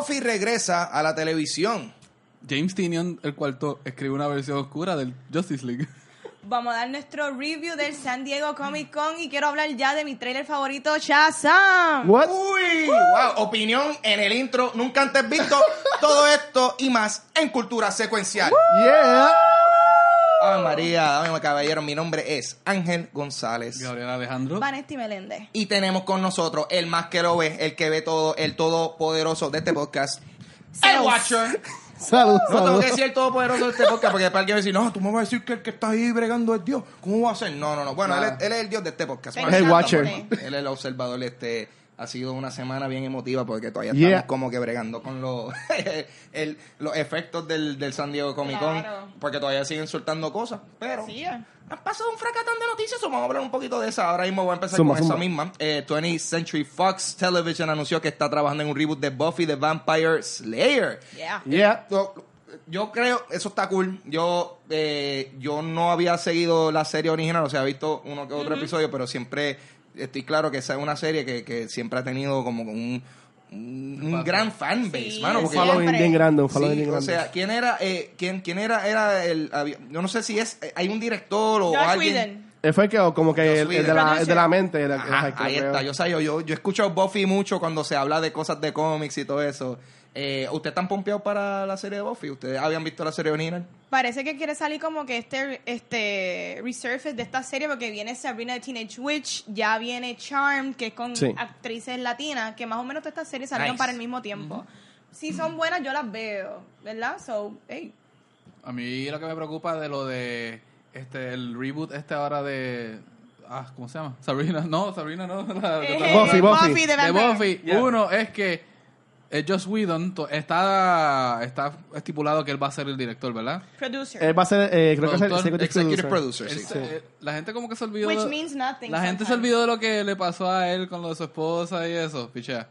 Buffy regresa a la televisión. James Tinion, el cuarto, escribe una versión oscura del Justice League. Vamos a dar nuestro review del San Diego Comic Con y quiero hablar ya de mi trailer favorito, Shazam. What? Uy, wow, opinión en el intro, nunca antes visto. Todo esto y más en Cultura Secuencial. Yeah. Ay, María, ay, caballero, mi nombre es Ángel González. Gabriel Alejandro. Vanesti Meléndez. Y tenemos con nosotros el más que lo ve, el que ve todo, el todopoderoso de este podcast, el. Watcher. Salud, No tengo que decir el todopoderoso de este podcast porque para alguien va a decir, no, tú me vas a decir que el que está ahí bregando es Dios. ¿Cómo va a ser? No, no, no. Bueno, él, es, él es el Dios de este podcast. Watcher. Watcher. él es el observador. Este, ha sido una semana bien emotiva porque todavía Yeah. estamos como que bregando con los, el- los efectos del, del San Diego Comic Con. Claro. Porque todavía siguen soltando cosas. Pero Sí, ya. han pasado un fracatán de noticias. Vamos a hablar un poquito de esa. Ahora mismo voy a empezar con esa misma. Eh, 20th Century Fox Television anunció que está trabajando en un reboot de Buffy the Vampire Slayer. Yeah. Yeah. Yo, yo creo, eso está cool. Yo eh, yo no había seguido la serie original, o sea, he visto uno que otro episodio, pero siempre estoy claro que esa es una serie que, que siempre ha tenido como un, un, un gran fanbase, Sí, mano. Un Porque following bien grande, un following Sí, bien o grande. sea, ¿quién era, eh, quién, quién era, era el, había- yo no sé si es, eh, hay un director o Josh alguien. Whedon. Fue que, como que el, el de la, el de la mente. el- el- Ajá, el que ahí está, yo, sé, yo, yo, yo escucho Buffy mucho cuando se habla de cosas de cómics y todo eso. Eh, ¿Ustedes están pompeados para la serie de Buffy? ¿Ustedes habían visto la serie original? Parece que quiere salir como que este, este resurface de esta serie porque viene Sabrina the Teenage Witch, ya viene Charm, que es con Sí. actrices latinas, que más o menos todas estas series salieron Nice. para el mismo tiempo. Si son buenas, yo las veo, ¿verdad? So, hey. A mí lo que me preocupa de lo de este el reboot este ahora de ah, ¿cómo se llama? Sabrina, no, Sabrina no, la- Eh, Buffy, Buffy. de de Vampire. Buffy. Yeah. Uno es que eh, Joss Whedon to- está está estipulado que él va a ser el director, ¿verdad? Producer. Él va a ser, eh, creo que es el executive, Executive producer. Producer, Él sí. se- eh, la gente como que se olvidó Which de- means nothing. la gente se olvidó de lo que le pasó a él con lo de su esposa y eso, pichea.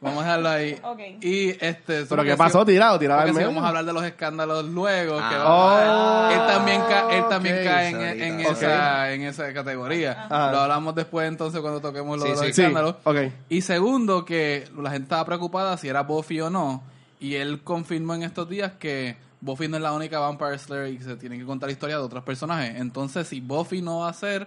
Vamos a dejarlo ahí. Ok. Y este. ¿Pero porque qué pasó? si- Tirado, tirado al medio. vamos a hablar de los escándalos luego, que Ah. él Oh, también, ca- él también cae en, esa, en esa categoría. Ajá. Lo hablamos después entonces cuando toquemos Sí, los sí. Sí, escándalos. ok. Y segundo, que la gente estaba preocupada si era Buffy o no. Y él confirmó en estos días que Buffy no es la única Vampire Slayer y que se tienen que contar historias de otros personajes. Entonces, si Buffy no va a ser,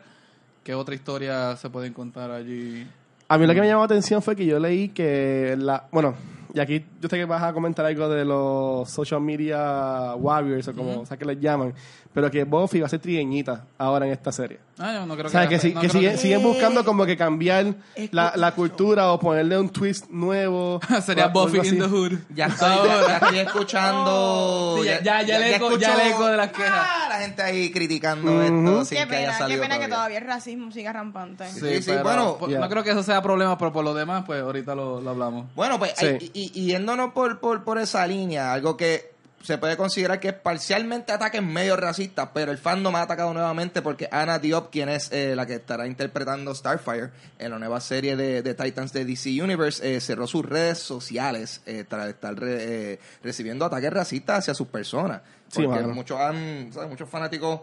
¿qué otra historia se pueden contar allí? A mí lo que me llamó la atención fue que yo leí que la... Bueno, y aquí yo sé que vas a comentar algo de los social media warriors o como sea que les llaman, pero que Buffy va a ser trigueñita ahora en esta serie. Ah, yo no creo O sea, que, que, si- no que creo siguen, que- siguen buscando como que cambiar la, la cultura o ponerle un twist nuevo. Sería Buffy in the Hood. Ya estoy, ya, ya estoy escuchando. Sí, ya- ya- ya el eco- ya eco de las quejas. Ah, la gente ahí criticando esto sin Qué que haya pena, qué pena que todavía. el racismo siga rampante. Sí, Sí, sí, pero, bueno, pues, yeah. no creo que eso sea problema, pero por lo demás, pues ahorita lo, lo hablamos. Bueno, pues, Sí. y, y- y yéndonos por, por, por esa línea, algo que se puede considerar que es parcialmente ataques medio racistas, pero el fandom ha atacado nuevamente porque Anna Diop, quien es eh, la que estará interpretando Starfire en la nueva serie de, de Titans de DC Universe, eh, cerró sus redes sociales eh, tras estar re- eh, recibiendo ataques racistas hacia sus personas. Sí, Porque muchos, han, ¿sabes? muchos fanáticos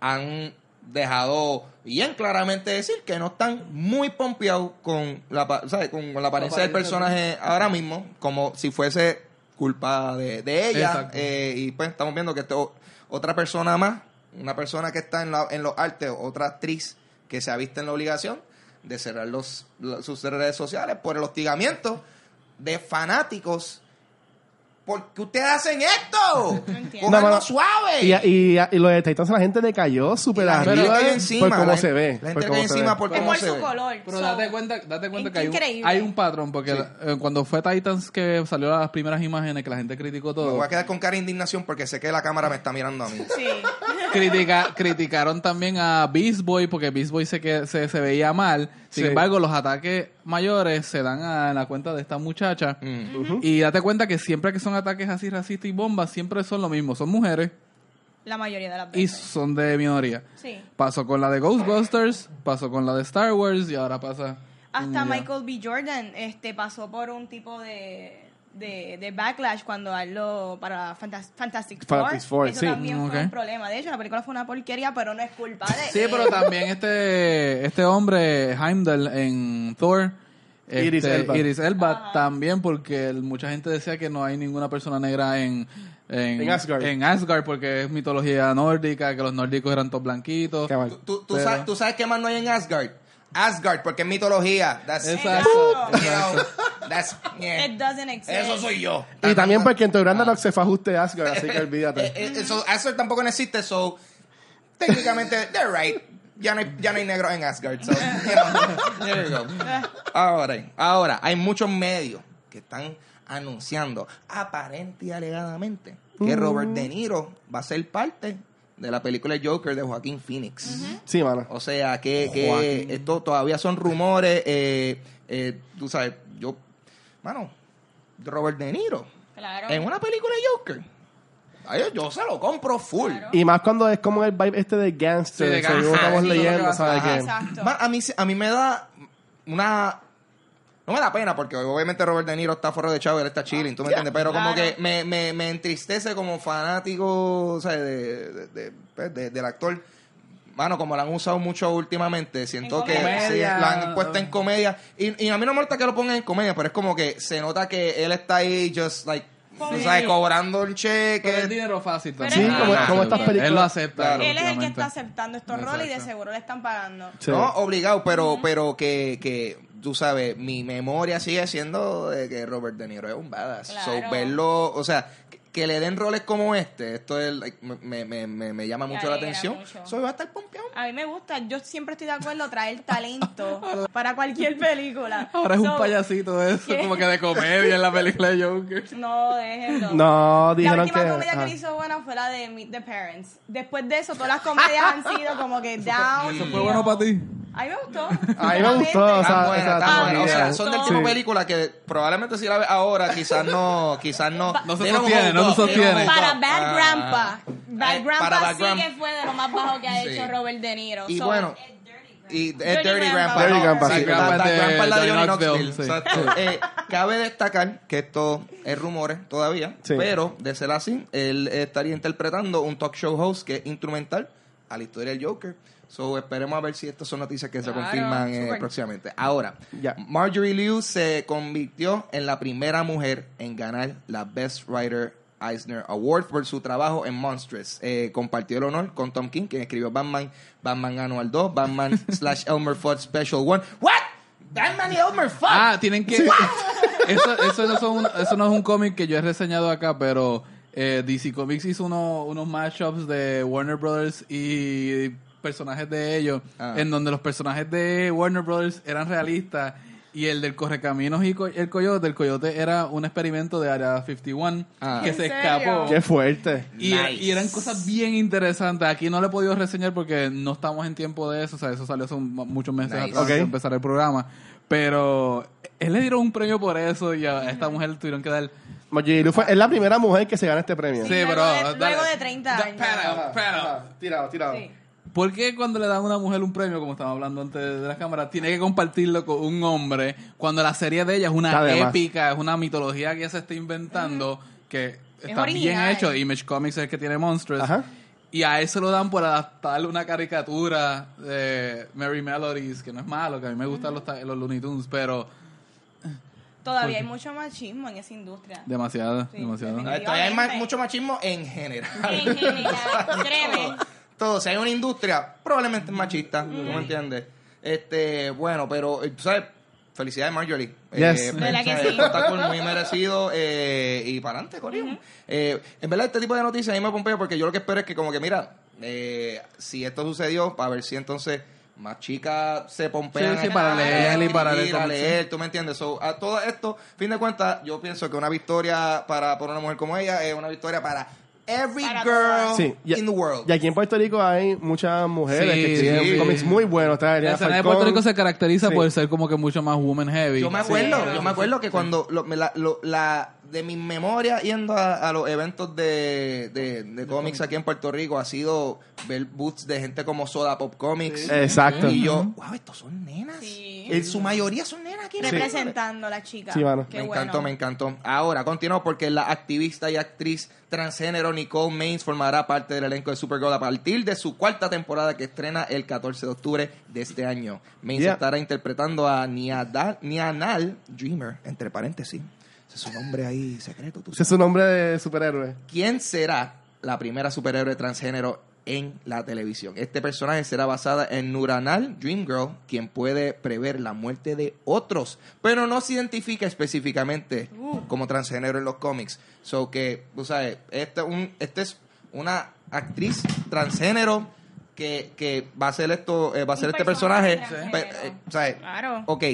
han dejado bien claramente decir que no están muy pompeados con la. Con, con la apariencia del personaje ahora mismo, como si fuese culpa de, de ella. Eh, y pues estamos viendo que esto, otra persona más, una persona que está en, la- en los artes, otra actriz que se ha visto en la obligación de cerrar los, sus redes sociales por el hostigamiento de fanáticos. ¿Por qué ustedes hacen esto? No No, mano. suave. Y, y, y los de Titans la gente le cayó súper arriba cayó por encima, cómo la se ve. La por gente cómo se encima ve. por Es cómo por se su ve. color. Pero so- date cuenta, date cuenta es que hay un, increíble. hay un patrón, porque eh, cuando fue Titans que salió las primeras imágenes que la gente criticó Me todo, voy a quedar con cara de indignación porque sé que la cámara me está mirando a mí. Sí. critica, criticaron también a Beast Boy porque Beast Boy se, que, se, se veía mal. Sin Sí. embargo, los ataques mayores se dan a, la cuenta de esta muchacha. Mm. Y date cuenta que siempre que son ataques así racistas y bombas, siempre son lo mismo. Son mujeres La mayoría de las y veces. son de minoría. Sí. Pasó con la de Ghostbusters, pasó con la de Star Wars y ahora pasa... Hasta. Michael B. Jordan este, pasó por un tipo de, de, de backlash cuando habló para Fantas- Fantastic Four. Fantastic Four, Eso sí. también fue un problema. De hecho, la película fue una porquería, pero no es culpa de Sí, él. pero también este, este hombre, Heimdall, en Thor, Este, Elba. Idris Elba también porque el- mucha gente decía que no hay ninguna persona negra en, en, En Asgard. en Asgard porque es mitología nórdica, que los nórdicos eran todos blanquitos. Tú, tú, sabes, tú sabes qué más no hay en Asgard. Asgard, porque es mitología. That's, Exacto. That's- yeah. It doesn't exist. Eso soy yo. Y también porque en Thor Ragnarok se fue ajuste Asgard, así que Eh, olvídate. eh, eso, Asgard tampoco no existe, so técnicamente they're right. Ya no hay, ya no hay negros en Asgard. So, you know, there you go. Ahora, ahora, hay muchos medios que están anunciando, aparente y alegadamente, que Robert De Niro va a ser parte de la película Joker de Joaquín Phoenix. Sí, mano. O sea, que, que esto todavía son rumores. Eh, eh, tú sabes, yo, mano, Robert De Niro Claro. en una película de Joker. Ay, yo se lo compro full. Y más cuando es como el vibe este de gangster, Sí, de gangster, estamos sí, leyendo, ¿sabes qué? A, mí, a mí me da una... No me da pena porque obviamente Robert De Niro está fuera de chavo, él está chilling, ¿tú me entiendes? Pero como que me, me, me entristece como fanático o sea, de, de- de- pues, de- del actor. Mano, como lo han usado mucho últimamente, siento En que sí, lo han puesto en comedia. Y, y a mí no me molesta que lo pongan en comedia, pero es como que se nota que él está ahí just like, sabes, cobrando el Pero es cheque. dinero fácil Pero también. Sí, como- Ah, estas Él películas. lo acepta. Claro. Él es el que está aceptando estos roles y de Exacto. seguro le están pagando. Sí. No, obligado, pero, pero que, que, tú sabes, mi memoria sigue siendo de que Robert De Niro es un badass. Claro. So, verlo, o sea, que, le den roles como este, esto es, like, me, me, me, me llama mucho la atención. mucho. So, va a estar pompeado. A mí me gusta, yo siempre estoy de acuerdo traer talento para cualquier película. Ahora es un So, payasito eso, ¿qué? como que de comedia en la película de Joker. No, déjenlo. No, La dijeron última que... comedia ajá. que le hizo buena fue la de Meet the Parents. Después de eso, todas las comedias han sido como que down. Eso fue bueno para ti. A mí me gustó. A mí me gustó, o sea, buena, esa- tan buena. O sea, son del tipo de película que probablemente si la ves ahora, quizás no, quizás no. No se sostiene, no se sostiene. Para. Bad Ah. Grandpa. Bad Eh, Grandpa para Bad sí Grandpa. que fue de lo más bajo que ha Sí. hecho Robert De Niro. Y So, bueno, y es Dirty, Dirty Grandpa. Dirty no, Grandpa, sí, sí. Grandpa la es de la Johnny Knoxville, sí. Exacto. Eh, cabe destacar que esto es rumores todavía, Sí. pero de ser así, él estaría interpretando un talk show host que es instrumental a la historia del Joker. So, esperemos a ver si estas son noticias que se Claro, confirman eh, próximamente. Ahora, Ya. Marjorie Liu se convirtió en la primera mujer en ganar la Best Writer Eisner Award por su trabajo en Monstrous. Eh, compartió el honor con Tom King, quien escribió Batman, Batman Annual 2, Batman slash Elmer Fudd Special 1. ¿What? Batman y Elmer Fudd. Ah, tienen que. Eso, eso, no son un- eso no es un cómic que yo he reseñado acá, pero eh, DC Comics hizo uno- unos mashups de Warner Brothers y personajes de ellos, Ah. en donde los personajes de Warner Brothers eran realistas y el del Correcaminos y co- el Coyote, el Coyote era un experimento de Área 51 Ah. que ¿En se serio? escapó. Qué fuerte. Y, Nice. y eran cosas bien interesantes. Aquí no le he podido reseñar porque no estamos en tiempo de eso. O sea, eso salió hace un- muchos meses Nice. atrás de empezar el programa. Pero él le dieron un premio por eso y a esta mujer le tuvieron que dar... Marjorie es la primera mujer que se gana este premio. Sí, luego pero... de- dale. luego de 30 Da- años. para, Ajá, para. ajá. Tirado, tirado. Sí. ¿Por qué cuando le dan a una mujer un premio, como estamos hablando antes de las cámaras, tiene que compartirlo con un hombre cuando la serie de ella es una épica, es una mitología que ella se está inventando, que está bien original. hecho? Image Comics es el que tiene Monsters. Ajá. Y a eso lo dan por adaptar una caricatura de Mary Melodies, que no es malo, que a mí me gustan los, los Looney Tunes, pero Todavía hay mucho machismo en esa industria. demasiado, Sí, demasiado. Todavía hay mucho machismo en general. En general, créeme. Todo, si hay una industria, probablemente es machista, ¿tú me entiendes? Este, bueno, pero, eh, ¿sabes? Felicidades, Marjorie. Yes. ¿Verdad que sí? Cool, muy merecido eh, y para adelante, Corín. Eh, en verdad, este tipo de noticias a mí me pompea porque yo lo que espero es que, como que, mira, eh, si esto sucedió, para ver si entonces más chicas se pompean. Sí, sí, para leer y para leer a leer, tú me entiendes. So, a todo esto, fin de cuentas, yo pienso que una victoria para, para una mujer como ella es una victoria para every Para girl. Sí, y, in the world. y aquí en Puerto Rico hay muchas mujeres Sí, que escriben sí. cómics muy buenos. Está La Elena escena de Falcón. Puerto Rico se caracteriza Sí. por ser como que mucho más woman heavy. Yo me acuerdo, Sí. yo me acuerdo que cuando lo- me la, lo- la de mi memoria yendo a, a los eventos de, de, de cómics aquí en Puerto Rico ha sido ver booths de gente como Soda Pop Comics. Exacto. Y yo, wow, estos son nenas. Sí. En su mayoría son nenas aquí. Representando a la chica. Sí, mano. Qué me bueno. encantó, me encantó. Ahora, continúo porque la activista y actriz transgénero Nicole Maines formará parte del elenco de Supergirl a partir de su cuarta temporada que estrena el 14 de octubre de este año. Maines Yeah. estará interpretando a Nianal Dreamer, entre paréntesis. Es su nombre ahí secreto. tú Ese es su nombre de superhéroe. ¿Quién será la primera superhéroe transgénero en la televisión? Este personaje será basada en Nuranal Dreamgirl, quien puede prever la muerte de otros, pero no se identifica específicamente como transgénero en los cómics. So que, tú sabes, este, un, este es una actriz transgénero que, que va a ser esto, eh, va a Un ser este personaje personaje. pe- eh, ¿sabes? Claro. Ok.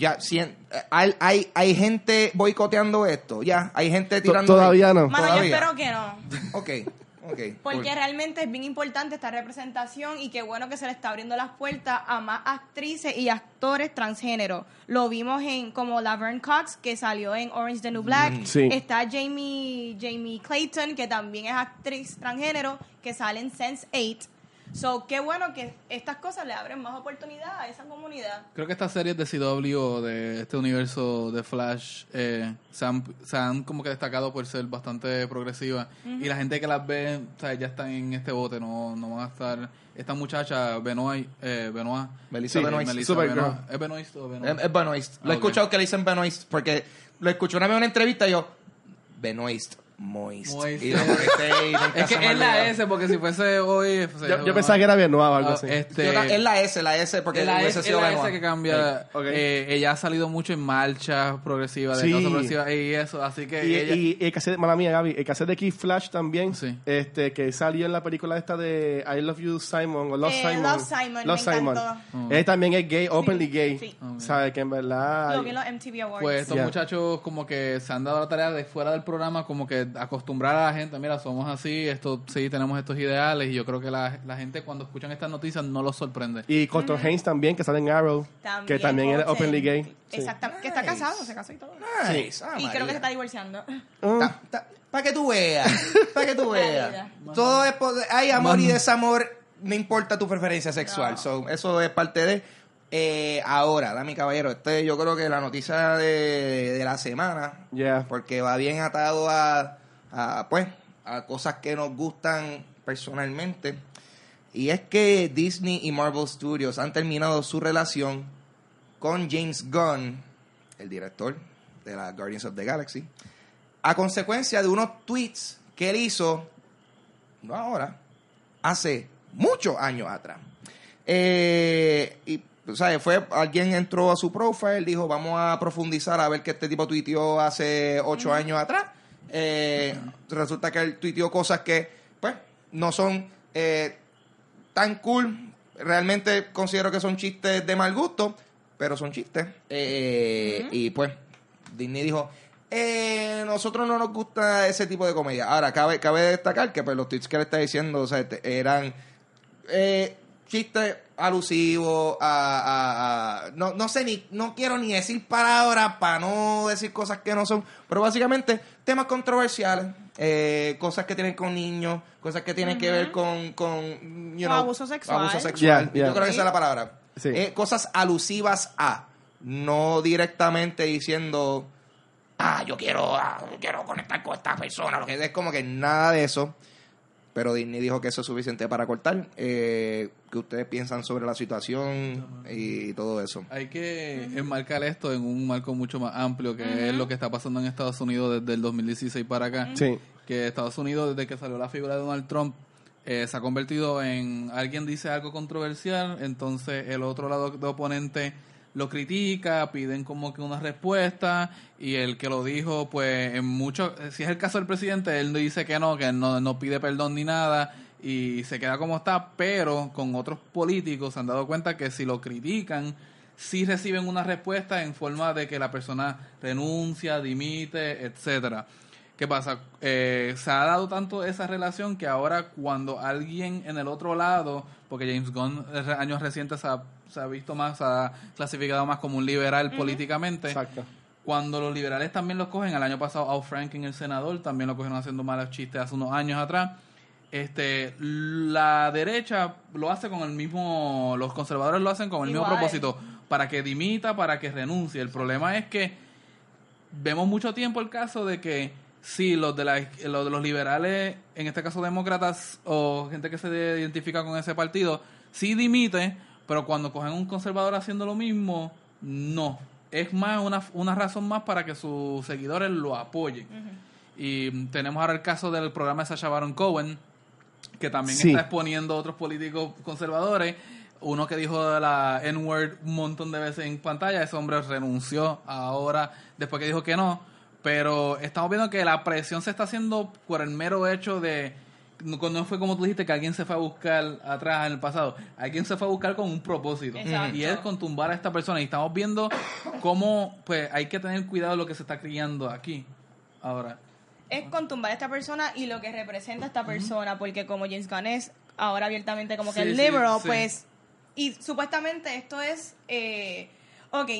Ya, eh, hay, hay, hay gente boicoteando esto. Ya, hay gente tirando. Todavía no. Mano, yo Todavía. espero que no. Ok, ok. Porque cool. realmente es bien importante esta representación y qué bueno que se le está abriendo las puertas a más actrices y actores transgénero. Lo vimos en como Laverne Cox, que salió en Orange the New Black. Sí. Está Jamie, Jamie Clayton, que también es actriz transgénero, que sale en Sense 8. So, qué bueno que estas cosas le abren más oportunidad a esa comunidad. Creo que estas series de CW o de este universo de Flash eh, se, han, se han como que destacado por ser bastante progresivas. Y la gente que las ve, o sea, ya están en este bote, no, no van a estar... Esta muchacha, Benoit, eh, Benoit, Melissa Sí, Benoist. Melissa. Benoit. ¿Es Benoist o Benoit? Es, es Benoist. Lo he Ah, escuchado que le dicen Benoist porque lo escuché una vez en una entrevista y yo, Benoist, Moist. Moist. Y es que es la. S, porque si fuese hoy... pues, Yo, yo pensaba que era Benoit o algo Ah, así. Este, Yo es la S, la S, porque la, hubiese es la. S que cambia. Eh, ella ha salido mucho en marchas progresivas, de Sí. cosas progresivas y eso, así que Y, ella... y, y el cassette, mala mía, Gaby, el cassette de Kid Flash también, Sí. este, que salió en la película esta de I Love You Simon, o Love Eh, Simon. Love Simon, me encantó. Él también es gay, openly gay. sí. Sabe que en verdad... Lo vi en los MTV Awards. Pues estos muchachos como que se han dado la tarea de fuera del programa como que acostumbrar a la gente, mira, somos así, esto sí tenemos estos ideales y yo creo que la, la gente cuando escuchan estas noticias no los sorprende. Y Colton Haynes también, que sale en Arrow, que también es José. openly gay. Sí. Exactamente. Que está casado, se casó y todo. Nice. Ah, y creo que se está divorciando. Ah, Para que tú veas. Para que tú veas. Todo es. Hay amor y desamor. No importa tu preferencia sexual. No. So, eso es parte de. Eh, ahora, dame caballero, este yo creo que la noticia de, de la semana, Yeah. porque va bien atado a, a, pues, a cosas que nos gustan personalmente. Y es que Disney y Marvel Studios han terminado su relación con James Gunn, el director de la Guardians of the Galaxy, a consecuencia de unos tweets que él hizo, no ahora, hace muchos años atrás. Eh, y, o sea, fue, alguien entró a su profile, dijo, vamos a profundizar a ver qué este tipo tuiteó hace ocho años atrás. Eh, resulta que él tuiteó cosas que, pues, no son eh, tan cool. Realmente considero que son chistes de mal gusto, pero son chistes. Eh, Y pues, Disney dijo, eh, nosotros no nos gusta ese tipo de comedia. Ahora, cabe, cabe destacar que pues, los tweets que le está diciendo o sea, te- eran eh, chistes alusivos a, a- a- no, no sé ni no quiero ni decir palabras para no decir cosas que no son pero básicamente temas controversiales eh, cosas que tienen con niños cosas que tienen que ver con con you know, abuso sexual. abuso sexual. Yeah, yeah. yo creo que esa es la palabra Sí. Eh, cosas alusivas a no directamente diciendo ah yo quiero ah, yo quiero conectar con esta persona lo que es como que nada de eso pero Disney dijo que eso es suficiente para cortar. Eh, ¿Qué ustedes piensan sobre la situación y todo eso? Hay que enmarcar esto en un marco mucho más amplio, que es lo que está pasando en Estados Unidos desde el 2016 para acá. Sí. Que Estados Unidos, desde que salió la figura de Donald Trump, eh, se ha convertido en alguien dice algo controversial, entonces el otro lado de oponente lo critica, piden como que una respuesta y el que lo dijo, pues en mucho, si es el caso del presidente, él dice que no, que no, no pide perdón ni nada y se queda como está, pero con otros políticos se han dado cuenta que si lo critican, sí reciben una respuesta en forma de que la persona renuncia, dimite, etcétera. ¿Qué pasa? Eh, se ha dado tanto esa relación que ahora cuando alguien en el otro lado, porque James Gunn en años recientes ha, se ha visto más, se ha clasificado más como un liberal políticamente, Exacto. Cuando los liberales también los cogen, el año pasado Al Franken, el senador, también lo cogieron haciendo malos chistes hace unos años atrás. Este, la derecha lo hace con el mismo, los conservadores lo hacen con el mismo propósito, para que dimita, para que renuncie. El problema es que vemos mucho tiempo el caso de que sí, los de, la, los de los liberales, en este caso demócratas o gente que se identifica con ese partido, sí dimite, pero cuando cogen un conservador haciendo lo mismo, no. Es más una, una razón más para que sus seguidores lo apoyen. Y tenemos ahora el caso del programa de Sacha Baron Cohen, que también Sí. está exponiendo a otros políticos conservadores. Uno que dijo la N-word un montón de veces en pantalla, ese hombre renunció ahora después que dijo que no. Pero estamos viendo que la presión se está haciendo por el mero hecho de. No no fue como tú dijiste que alguien se fue a buscar atrás en el pasado. Alguien se fue a buscar con un propósito. Exacto. Y es con tumbar a esta persona. Y estamos viendo cómo pues hay que tener cuidado de lo que se está criando aquí. Ahora. es con tumbar a esta persona y lo que representa a esta persona, porque como James Gunn es ahora abiertamente como que Sí, el sí, liberal, sí. pues, y supuestamente esto es, eh, ok,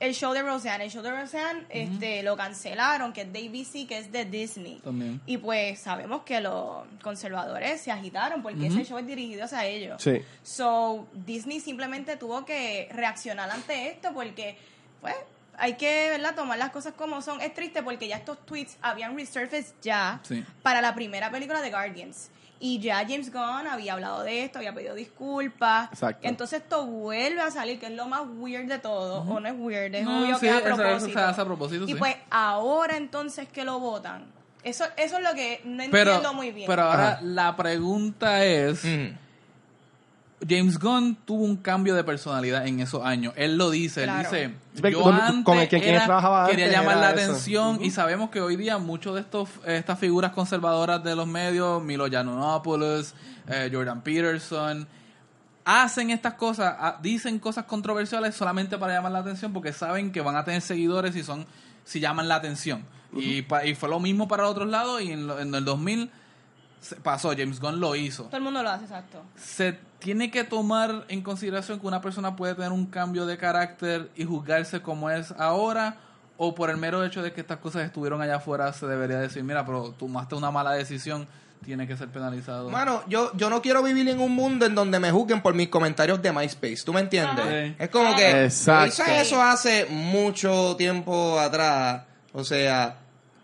el show de Roseanne, el show de Roseanne este, lo cancelaron, que es de ABC, que es de Disney. También. Y pues sabemos que los conservadores se agitaron porque ese show es dirigido hacia ellos. Sí. So, Disney simplemente tuvo que reaccionar ante esto porque, pues, hay que, ¿verdad?, tomar las cosas como son. Es triste porque ya estos tweets habían resurfaced ya Sí. para la primera película de Guardians. Y ya James Gunn había hablado de esto, había pedido disculpas. Exacto. Entonces esto vuelve a salir, que es lo más weird de todo. O no es weird, es No, obvio sí, que es a eso- eso propósito. se hace a propósito, y sí. pues ahora entonces que lo votan. Eso, eso es lo que no Pero, entiendo muy bien. pero ahora Ajá. la pregunta es. James Gunn tuvo un cambio de personalidad en esos años. Él lo dice, Claro. él dice, yo con- antes con el que quien era- trabajaba quería antes llamar era la eso. atención y sabemos que hoy día muchos de estos estas figuras conservadoras de los medios, Milo Yiannopoulos, eh, Jordan Peterson, hacen estas cosas, ah, dicen cosas controversiales solamente para llamar la atención porque saben que van a tener seguidores si son si llaman la atención. y, pa- y fue lo mismo para los otros lados y en, lo- en el 2000 se pasó, James Gunn lo hizo Todo el mundo lo hace, exacto. se tiene que tomar en consideración que una persona puede tener un cambio de carácter y juzgarse como es ahora o por el mero hecho de que estas cosas estuvieron allá afuera se debería decir, mira, pero tomaste una mala decisión, tiene que ser penalizado. Mano, yo, yo no quiero vivir en un mundo en donde me juzguen por mis comentarios de MySpace. ¿Tú me entiendes? Sí. Es como que Exacto. hice eso hace mucho tiempo atrás. O sea,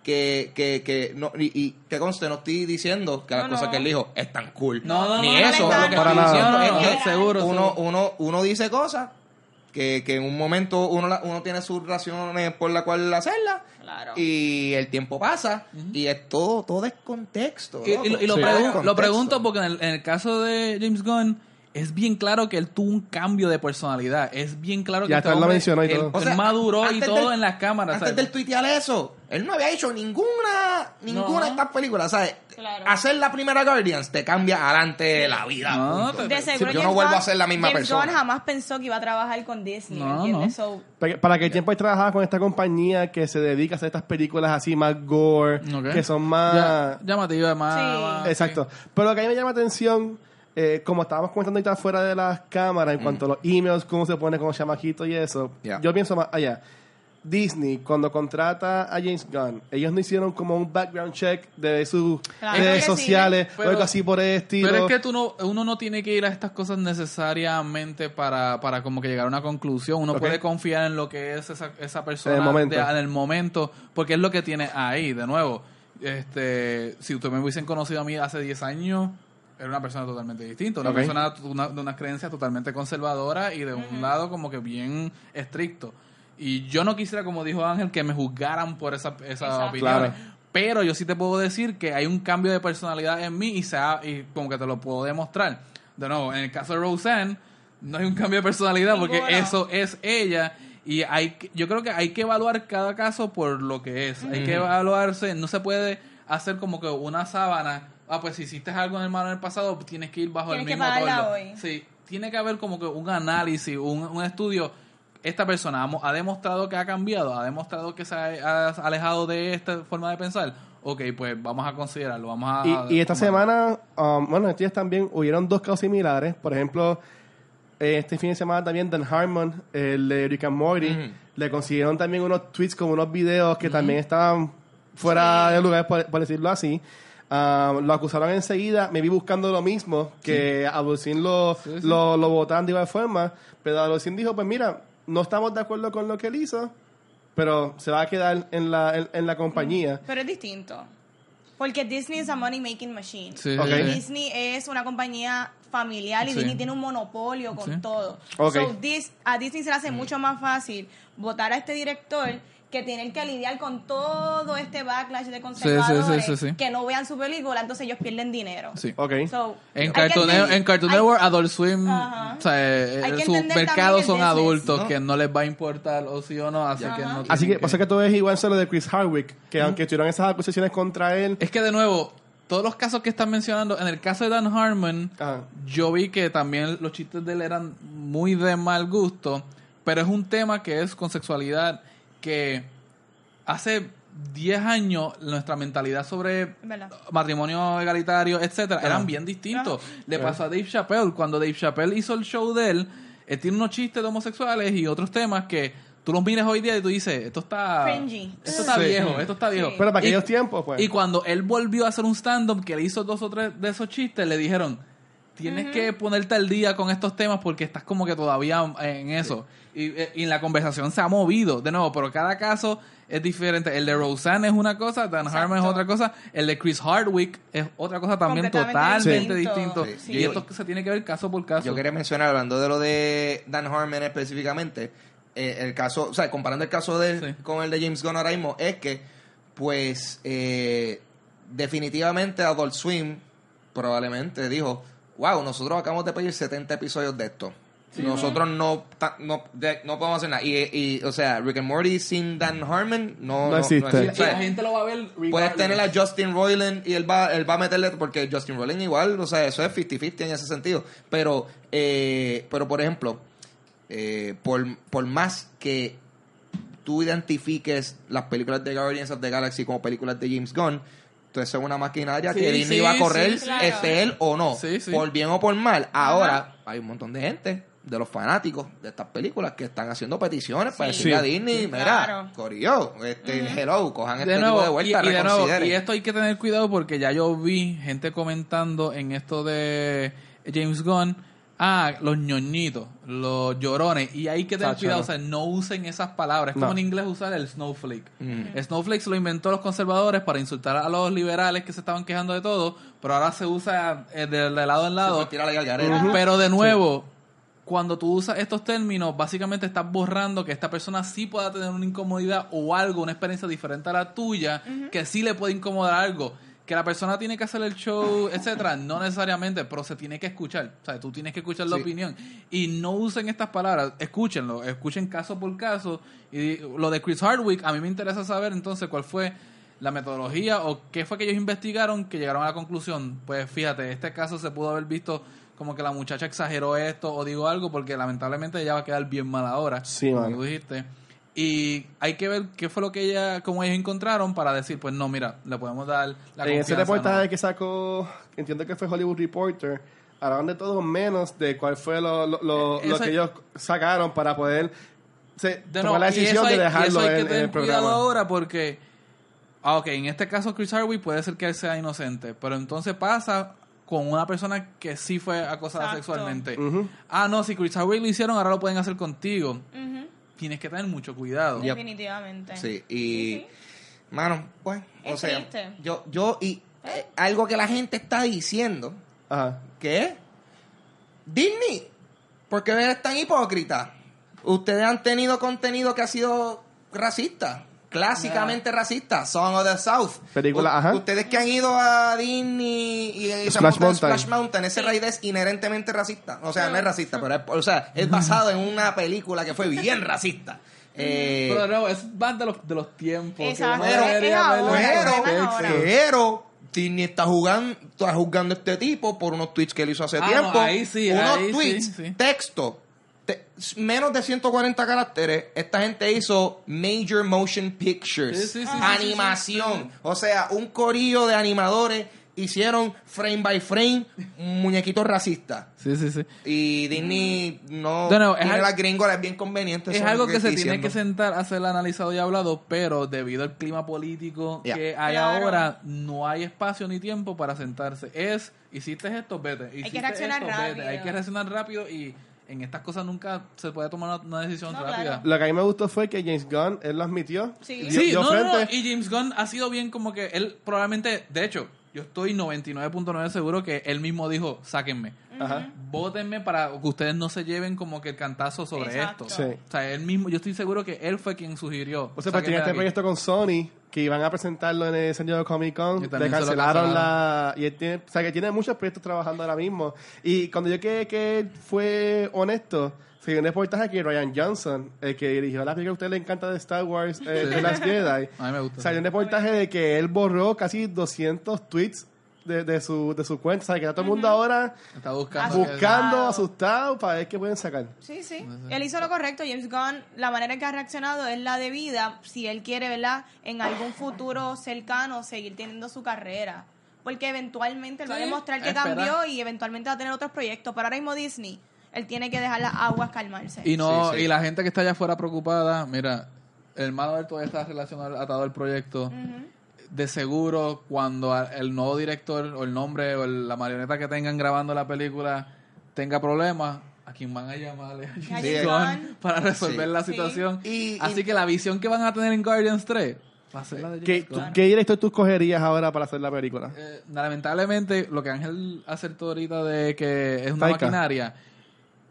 que, que, que no, y, y que conste, no estoy diciendo que las No, cosas no. que él dijo están cool. No, no, Ni no, no, eso. no, lo que para estoy nada. diciendo es que seguro, uno, uno, uno dice cosas que, que en un momento uno, la- uno tiene sus razones por la cual hacerlas. Claro. Y el tiempo pasa y es todo, todo es contexto. Y, y lo, y lo Sí. Contexto. lo pregunto porque en el, en el caso de James Gunn es bien claro que él tuvo un cambio de personalidad. Es bien claro que Ya este él hombre, mencionó y él- todo. él O sea, maduró y todo del- en las cámaras. Antes ¿sabes? del tuitear eso, él no había hecho ninguna ninguna No. de estas películas, ¿sabes? Claro. Hacer la primera Guardians te cambia adelante la vida. No, te- De seguro yo no vuelvo a ser la misma James persona. Gunn jamás pensó que iba a trabajar con Disney, No, no. So, Para- Para que tiempo él trabajaba con esta compañía que se dedica a hacer estas películas así más gore, Ok. que son más... Ya- llamativa, más, Sí. más- Exacto. Pero lo que a mí me llama atención, eh, como estábamos comentando ahorita fuera de las cámaras, en cuanto a los emails, cómo se pone con los chamaquitos y eso, Yeah. yo pienso más allá. Disney, cuando contrata a James Gunn, ellos no hicieron como un background check de sus Claro redes sí. sociales Pero- o algo así por el estilo. Pero es que tú no, uno no tiene que ir a estas cosas necesariamente para, para como que llegar a una conclusión. Uno puede confiar en lo que es esa, esa persona En el momento. de- en el momento, porque es lo que tiene ahí, de nuevo. Este, si ustedes me hubiesen conocido a mí hace 10 años, era una persona totalmente distinta, una Ok. persona una- de unas creencias totalmente conservadora y de un lado como que bien estricto. Y yo no quisiera, como dijo Ángel, que me juzgaran por esa, esa opinión. Claro. Pero yo sí te puedo decir que hay un cambio de personalidad en mí y, se ha- y como que te lo puedo demostrar. De nuevo, en el caso de Roseanne, no hay un cambio de personalidad porque eso es ella. Y hay que- yo creo que hay que evaluar cada caso por lo que es. Hay que evaluarse, no se puede hacer como que una sábana. Ah, pues si hiciste algo en el malo en el pasado, tienes que ir bajo Tienes el que mismo hoy. Sí, tiene que haber como que un análisis, un, un estudio. Esta persona ha, mo- ha demostrado que ha cambiado, ha demostrado que se ha, ha alejado de esta forma de pensar. Ok, pues vamos a considerarlo, vamos a... Y, y esta semana, um, bueno, estos días también hubieron dos casos similares. Por ejemplo, eh, este fin de semana también Dan Harmon, el de Rick and Morty, le consiguieron también unos tweets como unos videos que también estaban fuera de lugar, por, por decirlo así. Ah, lo acusaron enseguida, me vi buscando lo mismo, que a Dulcín lo, Sí, sí. lo, lo votaron de igual forma, pero a Dulcín dijo, pues mira, no estamos de acuerdo con lo que él hizo, pero se va a quedar en la, en, en la compañía. Pero es distinto. Porque Disney es a money making machine. Sí, Ok. sí, sí. Disney es una compañía familiar y Sí. Disney tiene un monopolio con Sí. todo. Ok. So, Dis- a Disney se le hace mucho más fácil votar a este director que tener que lidiar con todo este backlash de conservadores sí, sí, sí. que no vean su película, entonces ellos pierden dinero. Sí. Ok. So, En Cartoon, en Cartoon hay- Network, Adult Swim, o sea, eh, Hay que su entender mercado también el son business. adultos ¿No? que no les va a importar o sí o no, así que no Así que tienen pasa que todo es igual solo de Chris Hardwick, que aunque tuvieron esas acusaciones contra él, Es que de nuevo, todos los casos que están mencionando, en el caso de Dan Harmon, ah, yo vi que también los chistes de él eran muy de mal gusto, pero es un tema que es con sexualidad que hace 10 años nuestra mentalidad sobre ¿Verdad? matrimonio egalitario, etcétera, eran bien distintos. Le pasó a Dave Chappelle, cuando Dave Chappelle hizo el show de él, él tiene unos chistes de homosexuales y otros temas que tú los miras hoy día y tú dices, esto está Cringy. esto está Sí. viejo, esto está viejo. Sí. pero para Y- aquellos tiempos, pues. y cuando él volvió a hacer un stand-up que le hizo dos o tres de esos chistes, le dijeron, tienes que ponerte al día con estos temas porque estás como que todavía en eso. Y, eh, y la conversación se ha movido, de nuevo, pero cada caso es diferente. El de Roseanne es una cosa, Dan Exacto. Harmon es otra cosa, el de Chris Hardwick es otra cosa también totalmente distinto. distinto. Sí. Y esto se tiene que ver caso por caso. Yo quería mencionar, hablando de lo de Dan Harmon específicamente, eh, el caso, o sea, comparando el caso de él Sí. con el de James Gunn ahora mismo, es que, pues, eh, definitivamente Adult Swim probablemente dijo, wow, nosotros acabamos de pedir 70 episodios de esto. Nosotros no, no, de- no podemos hacer nada. Y, y, o sea, Rick and Morty sin Dan Harmon no, No existe. y O sea, la gente lo va a ver Puedes tener a Justin Roiland y él va, él va a meterle, porque Justin Roiland igual, o sea, eso es 50-50 en ese sentido. Pero, eh, pero por ejemplo, eh, por, por más que tú identifiques las películas de Guardians of the Galaxy como películas de James Gunn, entonces es una maquinaria Sí, que Disney sí, va a correr, sí, claro. esté él o no, Sí, sí. por bien o por mal. Ahora, hay un montón de gente de los fanáticos de estas películas que están haciendo peticiones para Sí. decirle a Sí. Disney, Sí, mira, claro. Corillo, este, hello, cojan este de nuevo, tipo de vuelta, y de nuevo, y esto hay que tener cuidado porque ya yo vi gente comentando en esto de James Gunn, ah, los ñoñitos, los llorones, y hay que tener cuidado, no. o sea, no usen esas palabras, es como No. en inglés usar el snowflake. Mm. Snowflake se lo inventó los conservadores para insultar a los liberales que se estaban quejando de todo, pero ahora se usa eh, de, de lado en lado. Pero de nuevo, cuando tú usas estos términos, básicamente estás borrando que esta persona sí pueda tener una incomodidad o algo, una experiencia diferente a la tuya, que sí le puede incomodar algo. Que la persona tiene que hacer el show, etcétera, no necesariamente, pero se tiene que escuchar. O sea, tú tienes que escuchar la Sí. opinión. Y no usen estas palabras, escúchenlo, escuchen caso por caso. Y lo de Chris Hardwick, a mí me interesa saber entonces cuál fue la metodología o qué fue que ellos investigaron que llegaron a la conclusión. Pues fíjate, este caso se pudo haber visto como que la muchacha exageró esto o digo algo porque lamentablemente ella va a quedar bien mal ahora. Sí, como mano. tú dijiste. Y hay que ver qué fue lo que ella, como ellos encontraron para decir, pues no, mira, le podemos dar la en ese reportaje ¿no? que sacó, entiendo que fue Hollywood Reporter, hablaban de todo menos de cuál fue lo, lo, lo- Eh, lo que ellos sacaron para poder se, De tomar la decisión hay- de dejarlo hay en, que en tener el cuidado programa. ahora porque, ah, ok, en este caso Chris Hardwick puede ser que él sea inocente, pero entonces pasa con una persona que sí fue acosada Exacto. sexualmente. Ah, no, si Chris Hardwick lo hicieron, ahora lo pueden hacer contigo. Tienes que tener mucho cuidado. Yep. Definitivamente. Sí, y mano, pues, o sea, triste. yo, yo, y eh, algo que la gente está diciendo, Ajá. que es, Disney, ¿por qué eres tan hipócrita? Ustedes han tenido contenido que ha sido racista, clásicamente racista, Song of the South. Película, U- ajá. Ustedes que han ido a Disney y, y Splash Mountain. Splash Mountain, ese raid es inherentemente racista. O sea, no es racista, pero es, o sea, es basado en una película que fue bien racista. Eh, Pero no, es más de los, de los tiempos. Exacto. Pero- pero, pero Disney está jugando, está juzgando a este tipo por unos tweets que él hizo hace Ah, tiempo. no, ahí sí, unos ahí sí, tweets, sí. texto, te- menos de 140 caracteres. Esta gente hizo Major Motion Pictures, Sí, sí, sí, sí, animación. O sea, un corillo de animadores hicieron frame by frame muñequitos racistas. Sí, sí, sí. Y Disney no No, no, es tiene las gringolas bien conveniente. Es algo que se tiene que sentar a ser analizado y hablado, pero debido al clima político que hay Claro. ahora, no hay espacio ni tiempo para sentarse. Es, hiciste esto, vete. Hiciste reaccionar esto, vete. rápido. Hay que reaccionar rápido y en estas cosas nunca se puede tomar una, una decisión No, rápida. claro. Lo que a mí me gustó fue que James Gunn, él lo admitió. Sí. Dio- Sí, dio no, no, y James Gunn ha sido bien como que él probablemente, de hecho, yo estoy 99.9 seguro que él mismo dijo, sáquenme. Ajá. Vótenme para que ustedes no se lleven como que el cantazo sobre Exacto. esto. Sí. O sea, él mismo, yo estoy seguro que él fue quien sugirió. O sea, pues "Sáquenme tiene de este aquí". proyecto con Sony que iban a presentarlo en el San Diego Comic Con. Le cancelaron cancelaron. la. Y él tiene, o sea, que tiene muchos proyectos trabajando ahora mismo. Y cuando yo que, que él fue honesto, se dio un reportaje que Ryan Johnson, el que dirigió la película que a usted le encanta de Star Wars, eh, Sí. The Last Jedi, A mí me gusta. salió un reportaje de que él borró casi 200 tweets de, de su, de su cuenta. O sea, que está todo el mundo ahora Está buscando. buscando, Asustado. para ver qué pueden sacar. Sí, sí. Él hizo lo correcto. James Gunn, la manera en que ha reaccionado es la debida si él quiere, ¿verdad? En algún futuro cercano seguir teniendo su carrera. Porque eventualmente él va a demostrar que espera. cambió y eventualmente va a tener otros proyectos. Pero ahora mismo Disney, él tiene que dejar las aguas calmarse. Y no, Sí, sí. y la gente que está allá afuera preocupada, mira, el hermano de él todavía está relacionado, atado al proyecto. De seguro, cuando el nuevo director o el nombre o el- la marioneta que tengan grabando la película tenga problemas, a quien van a llamarle a James Sí, para resolver Sí. la Sí. situación. Y- Así y- que la visión que van a tener en Guardians 3 va a ser la de ¿Qué, James Gunn. ¿Qué director tú escogerías ahora para hacer la película? Eh, lamentablemente, lo que Ángel acertó ahorita de que es una Taika. maquinaria,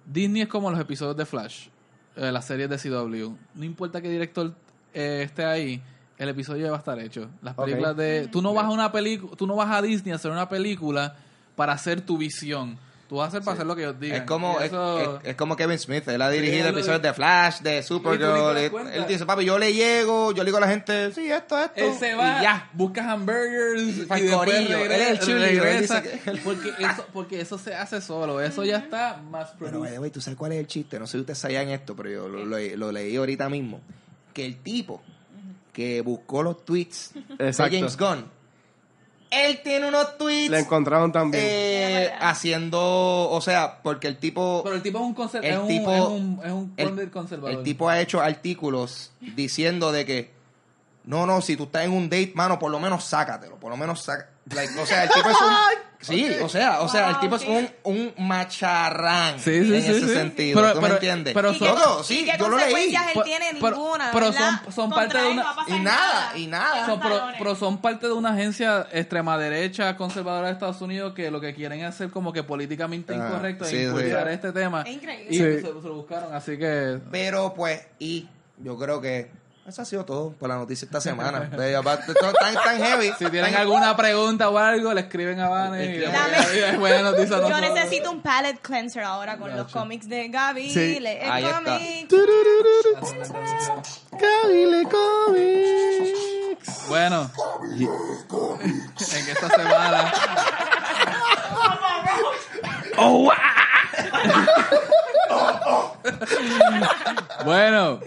Disney es como los episodios de Flash, eh, las series de CW. No importa qué director eh, esté ahí, el episodio ya va a estar hecho. Las películas de... Tú no vas a una película, tú no vas a Disney a hacer una película para hacer tu visión. Tú vas a hacer para hacer lo que ellos digan. Es como, es, eso- es- es como Kevin Smith, él ha dirigido episodios di- de Flash, de Supergirl. Él, él dice, papi, yo le llego, yo le digo a la gente, sí, esto, esto. Él se va, Y ya. busca hamburgers y, corillo. Él es el que- porque eso porque eso se hace solo, eso ya está más Pero, producido. güey, tú sabes cuál es el chiste. No sé si ustedes sabían esto, pero yo lo, lo- lo leí ahorita mismo. Que el tipo que buscó los tweets Exacto. de James Gunn, él tiene unos tweets Le encontraron también. eh, haciendo, o sea, porque el tipo, Pero el tipo es un, conser- El es un, tipo- es un, es un el, pundit conservador. el tipo ha hecho artículos diciendo de que no, no, si tú estás en un date, mano, por lo menos sácatelo, por lo menos saca. like, o sea, el tipo es un Sí, o sea, o sea, el Wow, tipo es un, un macharrán Sí, sí, en sí, ese sí. sentido, Pero- ¿tú pero- me entiendes? pero ¿Y son- Loco, sí, qué yo lo leí. él Pero- tiene pero- ninguna, pero son- parte de una- no y nada, y nada. Pero, son parte de una agencia extrema derecha conservadora de Estados Unidos que lo que quieren es hacer como que políticamente Ah, incorrecto sí, e impulsar sí. este tema. Es increíble. Y Sí. se, se lo buscaron, así que... Pero pues, y yo creo que eso ha sido todo por la noticia esta semana. Tan, tan heavy. Si tienen tan- alguna pregunta o algo, le escriben a Vane Yo nosotros. necesito un palette cleanser ahora con los cómics de Gaby. Sí. lee el Ahí está. cómic. Turururu. Cable Comics. Bueno, en esta semana. bueno,